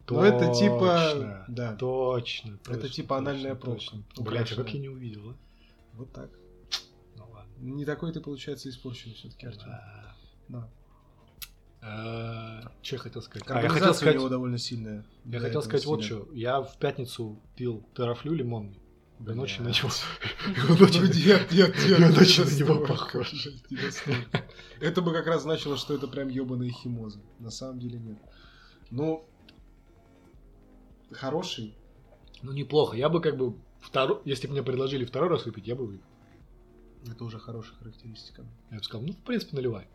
но это типа... Да. Точно, точно. Это типа анальная пробка. Блять, а как я не увидел, а? Вот так. Ну ладно. Не такой ты, получается, испорченный все-таки, Артем. Да. А, что я хотел сказать? А, я хотел сказать, у него довольно сильная. Я хотел сказать вот что. Я в пятницу пил терафлю лимонный. До ночи на *laughs* него. Нет, нет, нет. Я ночи на него похож. Это бы как раз значило, что это прям ебаные химозы. На самом деле нет. Ну, хороший. Ну, неплохо. Я бы как бы второй, если бы мне предложили второй раз выпить, я бы выпил. Это уже хорошая характеристика. Я бы сказал, ну, в принципе, наливай.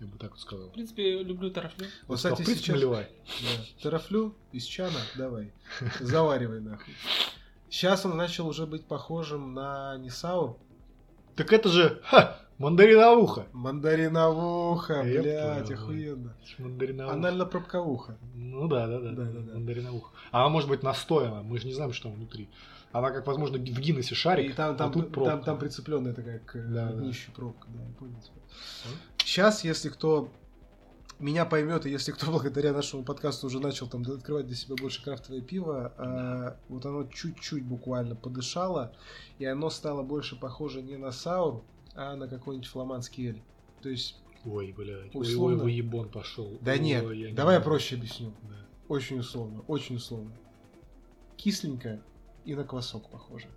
Я бы так вот сказал. В принципе, люблю тарафлю. Вот, кстати, в принципе, сейчас... наливай. Да. Тарафлю из чана, давай. Заваривай нахуй. Сейчас он начал уже быть похожим на Нисау. Так это же, ха, мандариновуха. Мандариновуха, блядь, охуенно. Мандариновуха. Анально-пробковуха. Ну да, да, да, да, да, да. мандариновуха. А она может быть настояна, мы же не знаем, что там внутри. Она как, возможно, в Гиннессе шарик, И там, а там, тут пробка. там, там прицепленная такая к Да, да. днищу пробка, да, я понял тебя. Сейчас, если кто меня поймет, и если кто *laughs* благодаря нашему подкасту уже начал там открывать для себя больше крафтовое пиво, а, вот оно чуть-чуть буквально подышало, и оно стало больше похоже не на саур, а на какой-нибудь фламандский эль. То есть, Ой, блядь, ой, Условно. ой, выебон пошел. да Ой, нет, я не давай я могу. проще объясню. Да. Очень условно, очень условно. Кисленькое и на квасок похоже.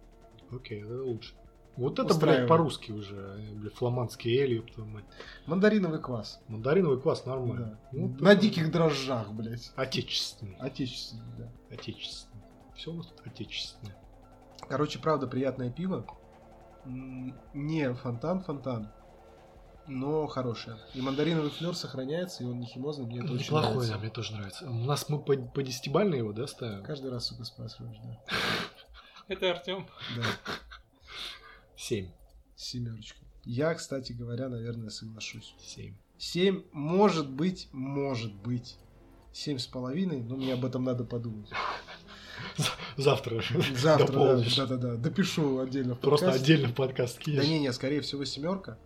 Окей, это лучше. Вот это, блядь, по-русски уже. Блядь, фламандский эль, мать. Мандариновый квас. Мандариновый квас нормально. Да. Ну, на это диких дрожжах, блядь. Отечественный. Отечественный, да. Отечественный. Все у нас тут отечественное. Короче, правда, приятное пиво. Не фонтан-фонтан, но хорошее. И мандариновый флер сохраняется, и он не химозный, мне это очень Неплохой, нравится. да, мне тоже нравится. У нас мы по, по десятибалльной его, да, ставим? Каждый раз, сука, спрашиваешь, да. Это Артем. Да, Семь. семерочка. Я, кстати говоря, наверное, соглашусь. Семь. Семь, может быть, может быть. Семь с половиной, но мне об этом надо подумать. *laughs* Завтра. Завтра, да, да, да, допишу отдельно в Просто отдельно в подкаст Да не, не, скорее всего семерка.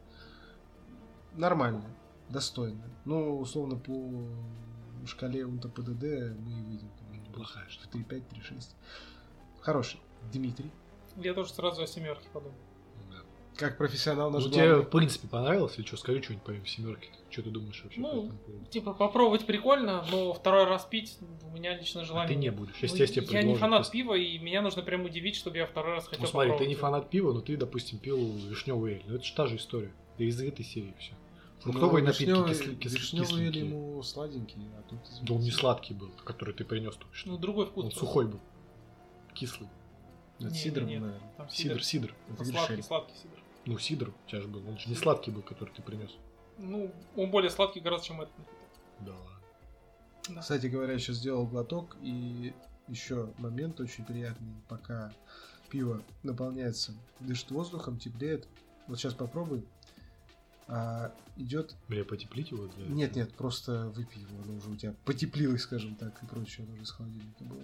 Нормальная, достойная. Ну, условно, по шкале УНТ ПДД мы и выйдем. В 3.5, 3.6. Хороший. Дмитрий. Я тоже сразу о семерке подумал. Как профессионал наш Ну, тебе, в принципе, понравилось или что? Скажи что-нибудь помимо семерки. Что ты думаешь вообще по Ну, этому поводу? Типа, попробовать прикольно, но второй раз пить у меня лично А желания ты не нет. будешь. Ну, Если я тебе я не фанат просто- пива, и меня нужно прям удивить, чтобы я второй раз хотел Ну смотри, ты не фанат пива, но ты, допустим, пил вишневый эль. Ну это же та же история. Ты из этой серии все. Ну, Фруктовые напитки вишнёвый- кисли- кис- вишнёвый эль ему сладенький, а тут... Да он не сладкий был, который ты принес только что. Ну, другой вкус. он просто. сухой был. Кислый. Это Не, сидр, не, не. наверное. Там сидр. Сидр, сидр. Это Сладкий, сладкий сидр. Ну, сидр у тебя же был. Он же не сладкий был, который ты принес. Ну, он более сладкий гораздо, чем этот напиток. Да ладно. Да. Кстати говоря, я сейчас сделал глоток, и еще момент очень приятный, пока пиво наполняется, дышит воздухом, теплеет. Вот сейчас попробуй. А, идет... Бля, потеплить его? Для нет, нет, просто выпей его, оно уже у тебя потеплилось, скажем так, и прочее, оно уже с холодильника было.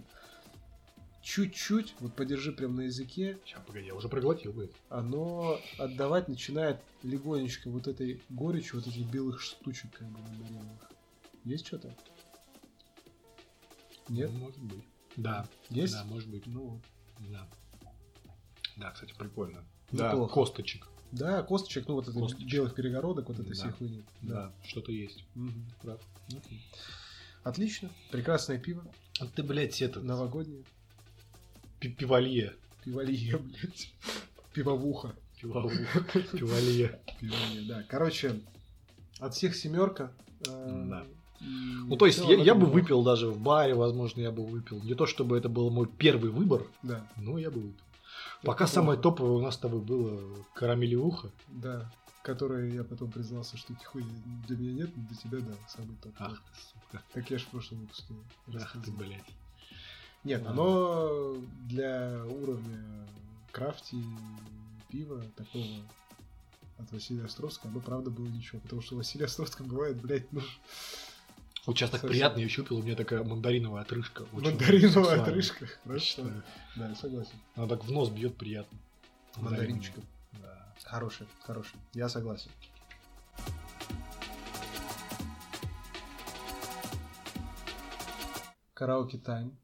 Чуть-чуть, вот подержи прям на языке. Сейчас, погоди, я уже проглотил бы. Оно отдавать начинает легонечко вот этой горечью, вот этих белых штучек, как бы, мандариновых. Есть что-то? Нет? Ну, может быть. Да. Есть? Да, может быть. Ну, Да. Да, кстати, прикольно. Неплохо. Да, косточек. да, косточек, ну вот это Косточек. белых перегородок, вот это Да. все хуйни. Да, что-то есть. Мгм. Прав. Отлично. Прекрасное пиво. А ты, блядь, это... Новогоднее. Пи- Пивалье. Пивалье, блядь. Пивовуха. Пивову. *laughs* Пивалье. Пивалье, да. Короче, от всех семерка. э, Да. Ну, то есть, я, я бы выпил даже в баре, возможно, я бы выпил. Не то, чтобы это был мой первый выбор, Да, но я бы выпил. Пока Это самое плохо. топовое у нас с тобой было карамелевуха. да. Которые я потом признался, что хуй для меня нет, но для тебя, да, самый топ. Ах ты, сука. Так я же в прошлом выпуске Ах ты, блядь. Нет, оно для уровня крафти пива такого от Василия Островского, оно правда было ничего. Потому что Василий Островский бывает, блядь, ну, Вот сейчас так Совсем. приятно, я еще пил, у меня такая мандариновая отрыжка. мандариновая отрыжка. Хорошо. Да, согласен. Она так в нос бьет приятно. Мандаринчиком. Да. Хороший, хороший. Я согласен. Караоке time.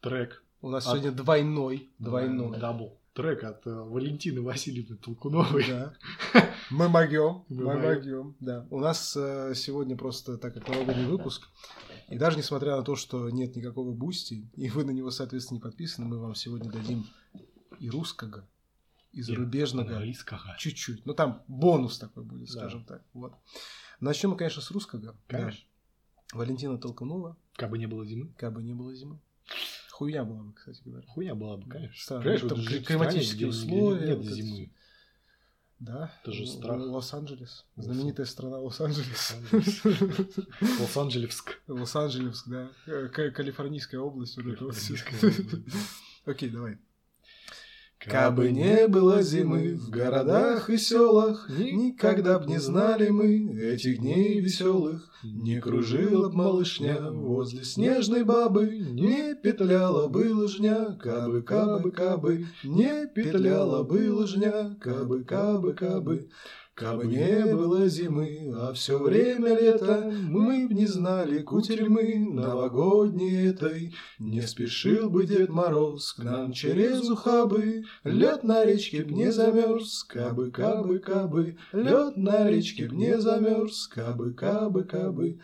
Трек. У нас От- сегодня двойной. Двойной. Double. Трек от э, Валентины Васильевны Толкуновой. Да. *laughs* Мы могем. Мы могем. Да. У нас э, сегодня просто, так как новогодний выпуск, и даже несмотря на то, что нет никакого бусти, и вы на него, соответственно, не подписаны, мы вам сегодня дадим и русского, и зарубежного Английского. чуть-чуть. Ну, там бонус такой будет, Да. скажем так. Вот. Начнем мы, конечно, с русского. Конечно. Да. Валентина Толкунова, Как бы не было зимы. как бы не было зимы. Хуйня была бы, кстати говоря. Хуйня была бы, конечно. Странно. Понимаешь, Ну, вот там жить в климатические условия, Нет вот это зимы. Да. Это же Л- страх. Лос-Анджелес. Лос- Знаменитая страна Лос-Анджелес. Лос-Анджелевск. Лос-Анджелес, да. Э, вот это вот. Калифорнийская область. Окей, давай. Кабы не было зимы в городах и селах, Никогда б не знали мы этих дней веселых. Не кружила б малышня возле снежной бабы, Не петляла бы лыжня, кабы, кабы, кабы, Не петляла бы лыжня, кабы, кабы, кабы. Кабы не было зимы, а все время лето, Мы б не знали кутерьмы новогодней этой. Не спешил бы Дед Мороз к нам через ухабы, Лед на речке б не замерз, кабы, кабы, кабы, Лед на речке б не замерз, кабы, кабы, кабы.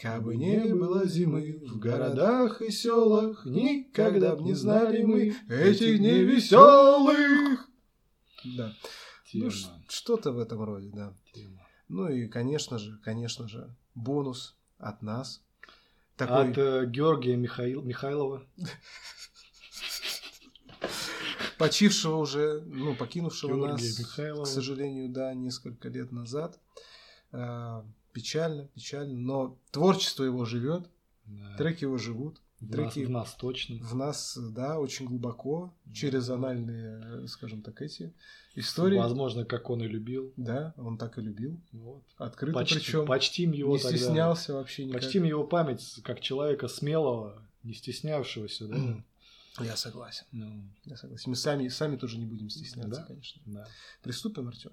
Кабы не было зимы в городах и селах, Никогда б не знали мы этих дней веселых. Ну, ш- что-то в этом роде, да. Ну и, конечно же, конечно же, бонус от нас. Такой От э, Георгия Михаил, Михайлова. почившего уже, ну, покинувшего Георгия нас, Михайлова. к сожалению, да, несколько лет назад. А, печально, печально, но творчество его живет, Да. треки его живут, В нас, треки в нас точно. в нас, да, очень глубоко, через анальные, э, скажем так, эти истории. Возможно, как он и любил. Да, он так и любил. Вот. Открыто Почти- причем. почтим его не тогда. стеснялся вообще никак. Почтим его память как человека смелого, не стеснявшегося, да? Я согласен. Ну, Я согласен. Мы сами, сами тоже не будем стесняться, Да. конечно. да. Приступим, Артем.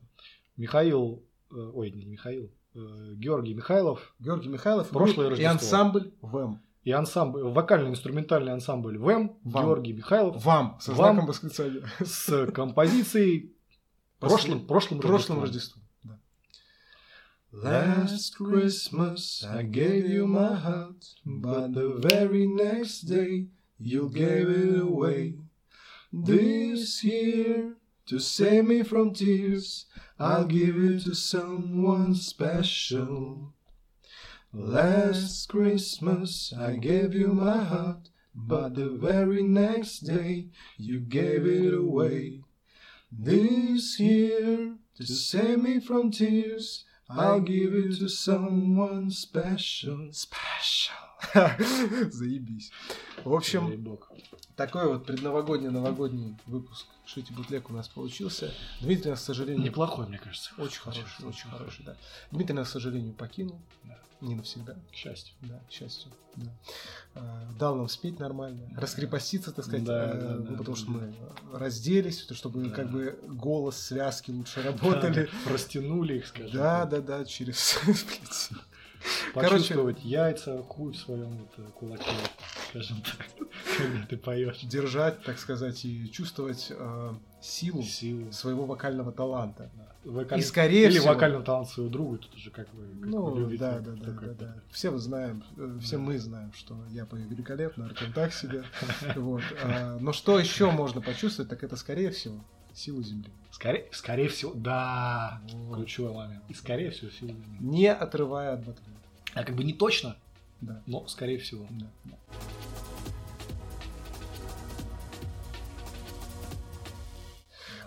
Михаил, э, ой, не Михаил, э, Георгий Михайлов Георгий Михайлов Прошлое и Рождество. ансамбль ВЭМ. И ансамбль, вокально-инструментальный ансамбль ВЭМ, Вам. Георгий Михайлов Вам со Вам. знаком восклицания. с композицией *laughs* прошлым, прошлым, прошлым Рождеством. Рождеством. Да. Last Christmas I gave you my heart, but the very next day you gave it away. This year, to save me from tears, I'll give it to someone special. Last Christmas I gave you my heart, but the very next day you gave it away. This year, to save me from tears, I'll give it to someone special. Special. Заебись. В общем, такой вот предновогодний новогодний выпуск Шити Бутлек у нас получился. Дмитрий нас, к сожалению... Неплохой, мне кажется. Очень хороший, очень хороший, да. Дмитрий нас, к сожалению, покинул. Да. Не навсегда. К счастью. Да, к счастью. Да. А, дал нам спеть нормально, да. раскрепоститься, так сказать, да, а, да, ну, да, потому да, что да. мы разделись, чтобы Да. как бы голос, связки лучше работали. Растянули их, скажем Да, так. да, да, через... *laughs* Почувствовать яйца, хуй в своем это, кулаке, скажем так, *laughs* когда ты поешь. держать, так сказать, и чувствовать э, силу Силу. своего вокального таланта. Вокаль- И скорее Или всего- вокального таланта своего друга, тут уже как вы, как Ну, вы любите. да, да, да, да, да. Все мы знаем, э, все Да. мы знаем, что я пою великолепно, Артем так себе. *laughs* Вот. а, Но что еще можно почувствовать, так это скорее всего силу Земли. Скорее, скорее всего, да, Вот. ключевой момент. И скорее всего силу Земли. Не отрывая от батареи. А как бы не точно, Да. но скорее всего. Да, да.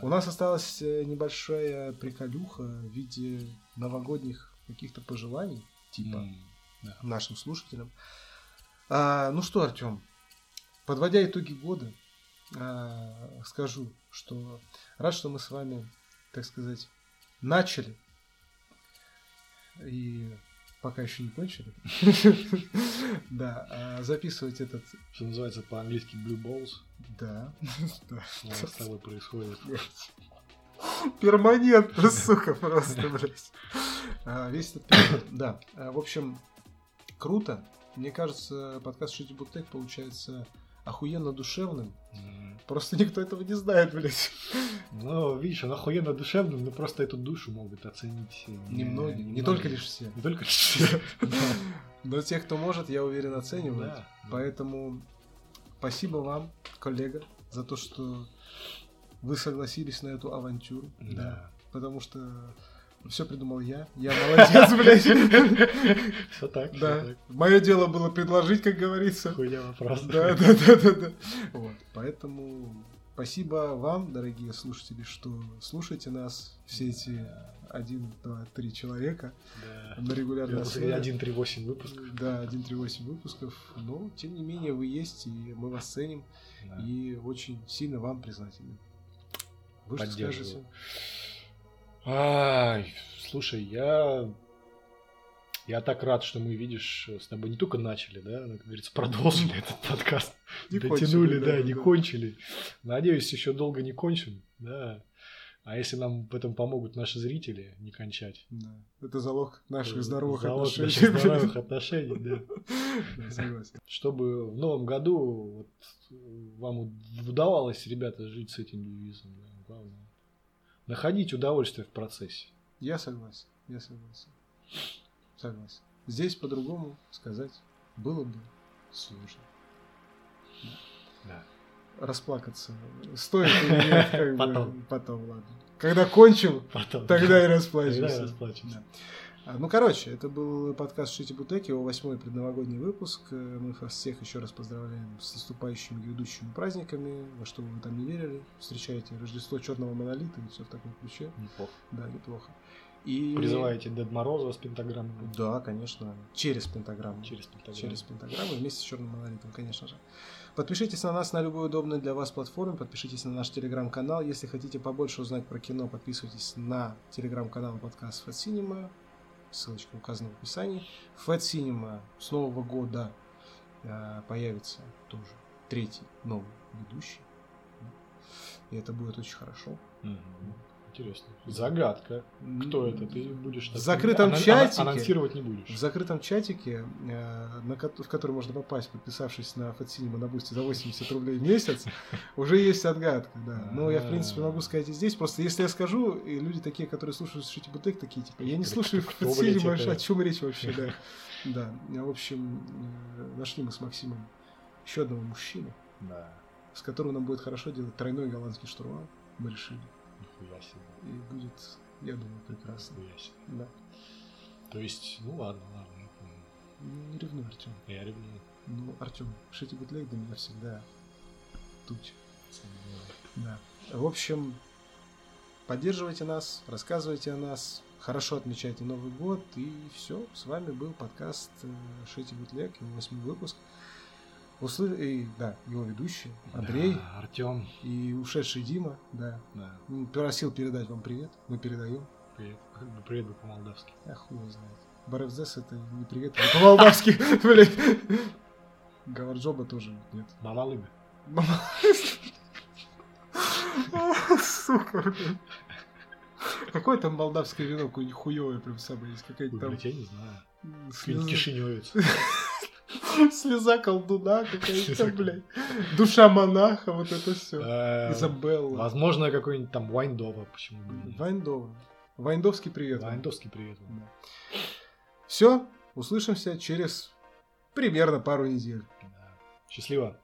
У нас осталась э, небольшая приколюха в виде новогодних каких-то пожеланий, типа М, да. нашим слушателям. А, ну что, Артем, подводя итоги года, а, скажу, что рад, что мы с вами, так сказать, начали и пока еще не кончили. *laughs* Да, а, записывать этот, Что называется по-английски Blue Balls. да. *laughs* Что с тобой происходит. *laughs* Перманентно, сука, просто, блядь. А, Весь этот *coughs* да. А, В общем, круто. Мне кажется, подкаст Шити Буктек получается охуенно душевным. М. Просто никто этого не знает, блядь. Ну, видишь, он охуенно душевный, но просто эту душу могут оценить э, Немногие, не немногие. только лишь все. Не только лишь все. *laughs* Но те, кто может, я уверен, оценивают. Да. Поэтому спасибо вам, коллега, за то, что вы согласились на эту авантюру. Да. Потому что все придумал я. Я молодец, блядь. *laughs* Все так, Да. Мое дело было предложить, как говорится. Хуйня вопрос. Да, да, да, да, да. Вот. Поэтому спасибо вам, дорогие слушатели, что слушаете нас все эти один, два, три человека Да. на регулярной основе. 1.3.8 выпуск. Да, 1.3.8 выпусков. Но, тем не менее, вы есть, и мы вас ценим. Да. И очень сильно вам признательны. Вы что скажете? Ай, слушай, я... Я так рад, что мы, видишь, с тобой не только начали, да, но, как говорится, продолжили этот подкаст. *laughs* Не Дотянули, кончили, да, да, не да. кончили. Надеюсь, еще долго не кончим, да. А если нам в этом помогут наши зрители не кончать? Да. Это залог наших то здоровых залог отношений. наших здоровых *laughs* отношений, да. Да, согласен. Чтобы в новом году вот, вам удавалось, ребята, жить с этим девизом. да, главное. Находить удовольствие в процессе. Я согласен. Я согласен. Согласен. Здесь по-другому сказать было бы сложно. Да. Расплакаться стоит или нет, *laughs* как бы, Потом. потом, ладно. Когда кончил, Потом. тогда и Тогда и расплачемся. расплачемся. Да. А, Ну, короче, это был подкаст Шити Бутеки, его восьмой предновогодний выпуск. Э, Мы вас всех еще раз поздравляем с наступающими грядущими праздниками, во что вы там не верили. Встречайте Рождество Черного Монолита и все в таком ключе. Неплохо. Да, неплохо. И... Призываете Дед Мороза с пентаграммой? Да, конечно. Через пентаграмму. Через пентаграмму. Через пентаграмму вместе с черным монолитом, конечно же. Подпишитесь на нас на любой удобной для вас платформе, подпишитесь на наш телеграм-канал. Если хотите побольше узнать про кино, подписывайтесь на телеграм-канал подкаст Cinema. Ссылочка указана в описании. Fat Cinema с нового года э, появится тоже третий новый ведущий. И это будет очень хорошо. Мгм. Интересно. Загадка. Кто это? Ты будешь... В закрытом ана- чатике. Анонсировать не будешь. В закрытом чатике, э, на ко- в который можно попасть, подписавшись на Cinema на Бусти за 80 рублей в месяц, *laughs* уже есть отгадка, да. Ну, я, в принципе, могу сказать и здесь. Просто если я скажу, и люди такие, которые слушают Шити Бутек, такие, типа, я не слушаю это? о чем речь вообще, да. *laughs* Да, в общем, э, нашли мы с Максимом еще одного мужчину, Да. с которым нам будет хорошо делать тройной голландский штурвал, мы решили. Себе. И будет, я думаю, прекрасно. Себе. Да. То есть, ну ладно, ладно. я понял. Ну, Не ревнуй, Артем. Я ревную. Ну, Артем, Шити Бутлег для меня всегда туча. Да. В общем, поддерживайте нас, рассказывайте о нас, Хорошо отмечайте Новый год. И все. С вами был подкаст э, Шети Бутлег, его восьмой выпуск. Услы... И, да, его ведущий Андрей. Да, Артем. И ушедший Дима, да. Да. Просил передать вам привет. Мы передаем. Привет. Привет бы по-молдавски. Я хуй его знает. Баревзес это не привет, это по-молдавски, *laughs* блядь. Гаварджоба тоже нет. Мамалыга. Мама... *laughs* Сука, блядь. Какое там молдавское вино, какое-нибудь хуевое прям самое есть, какая-нибудь там... я не знаю. Кишиневец. *laughs* *laughs* Слеза колдуна какая-то, блядь. Душа монаха, вот это все. Изабелла. Возможно, какой-нибудь там Вайндова, почему бы Вайндова. Вайндовский привет. Вайндовский привет. Все, услышимся через примерно пару недель. Счастливо.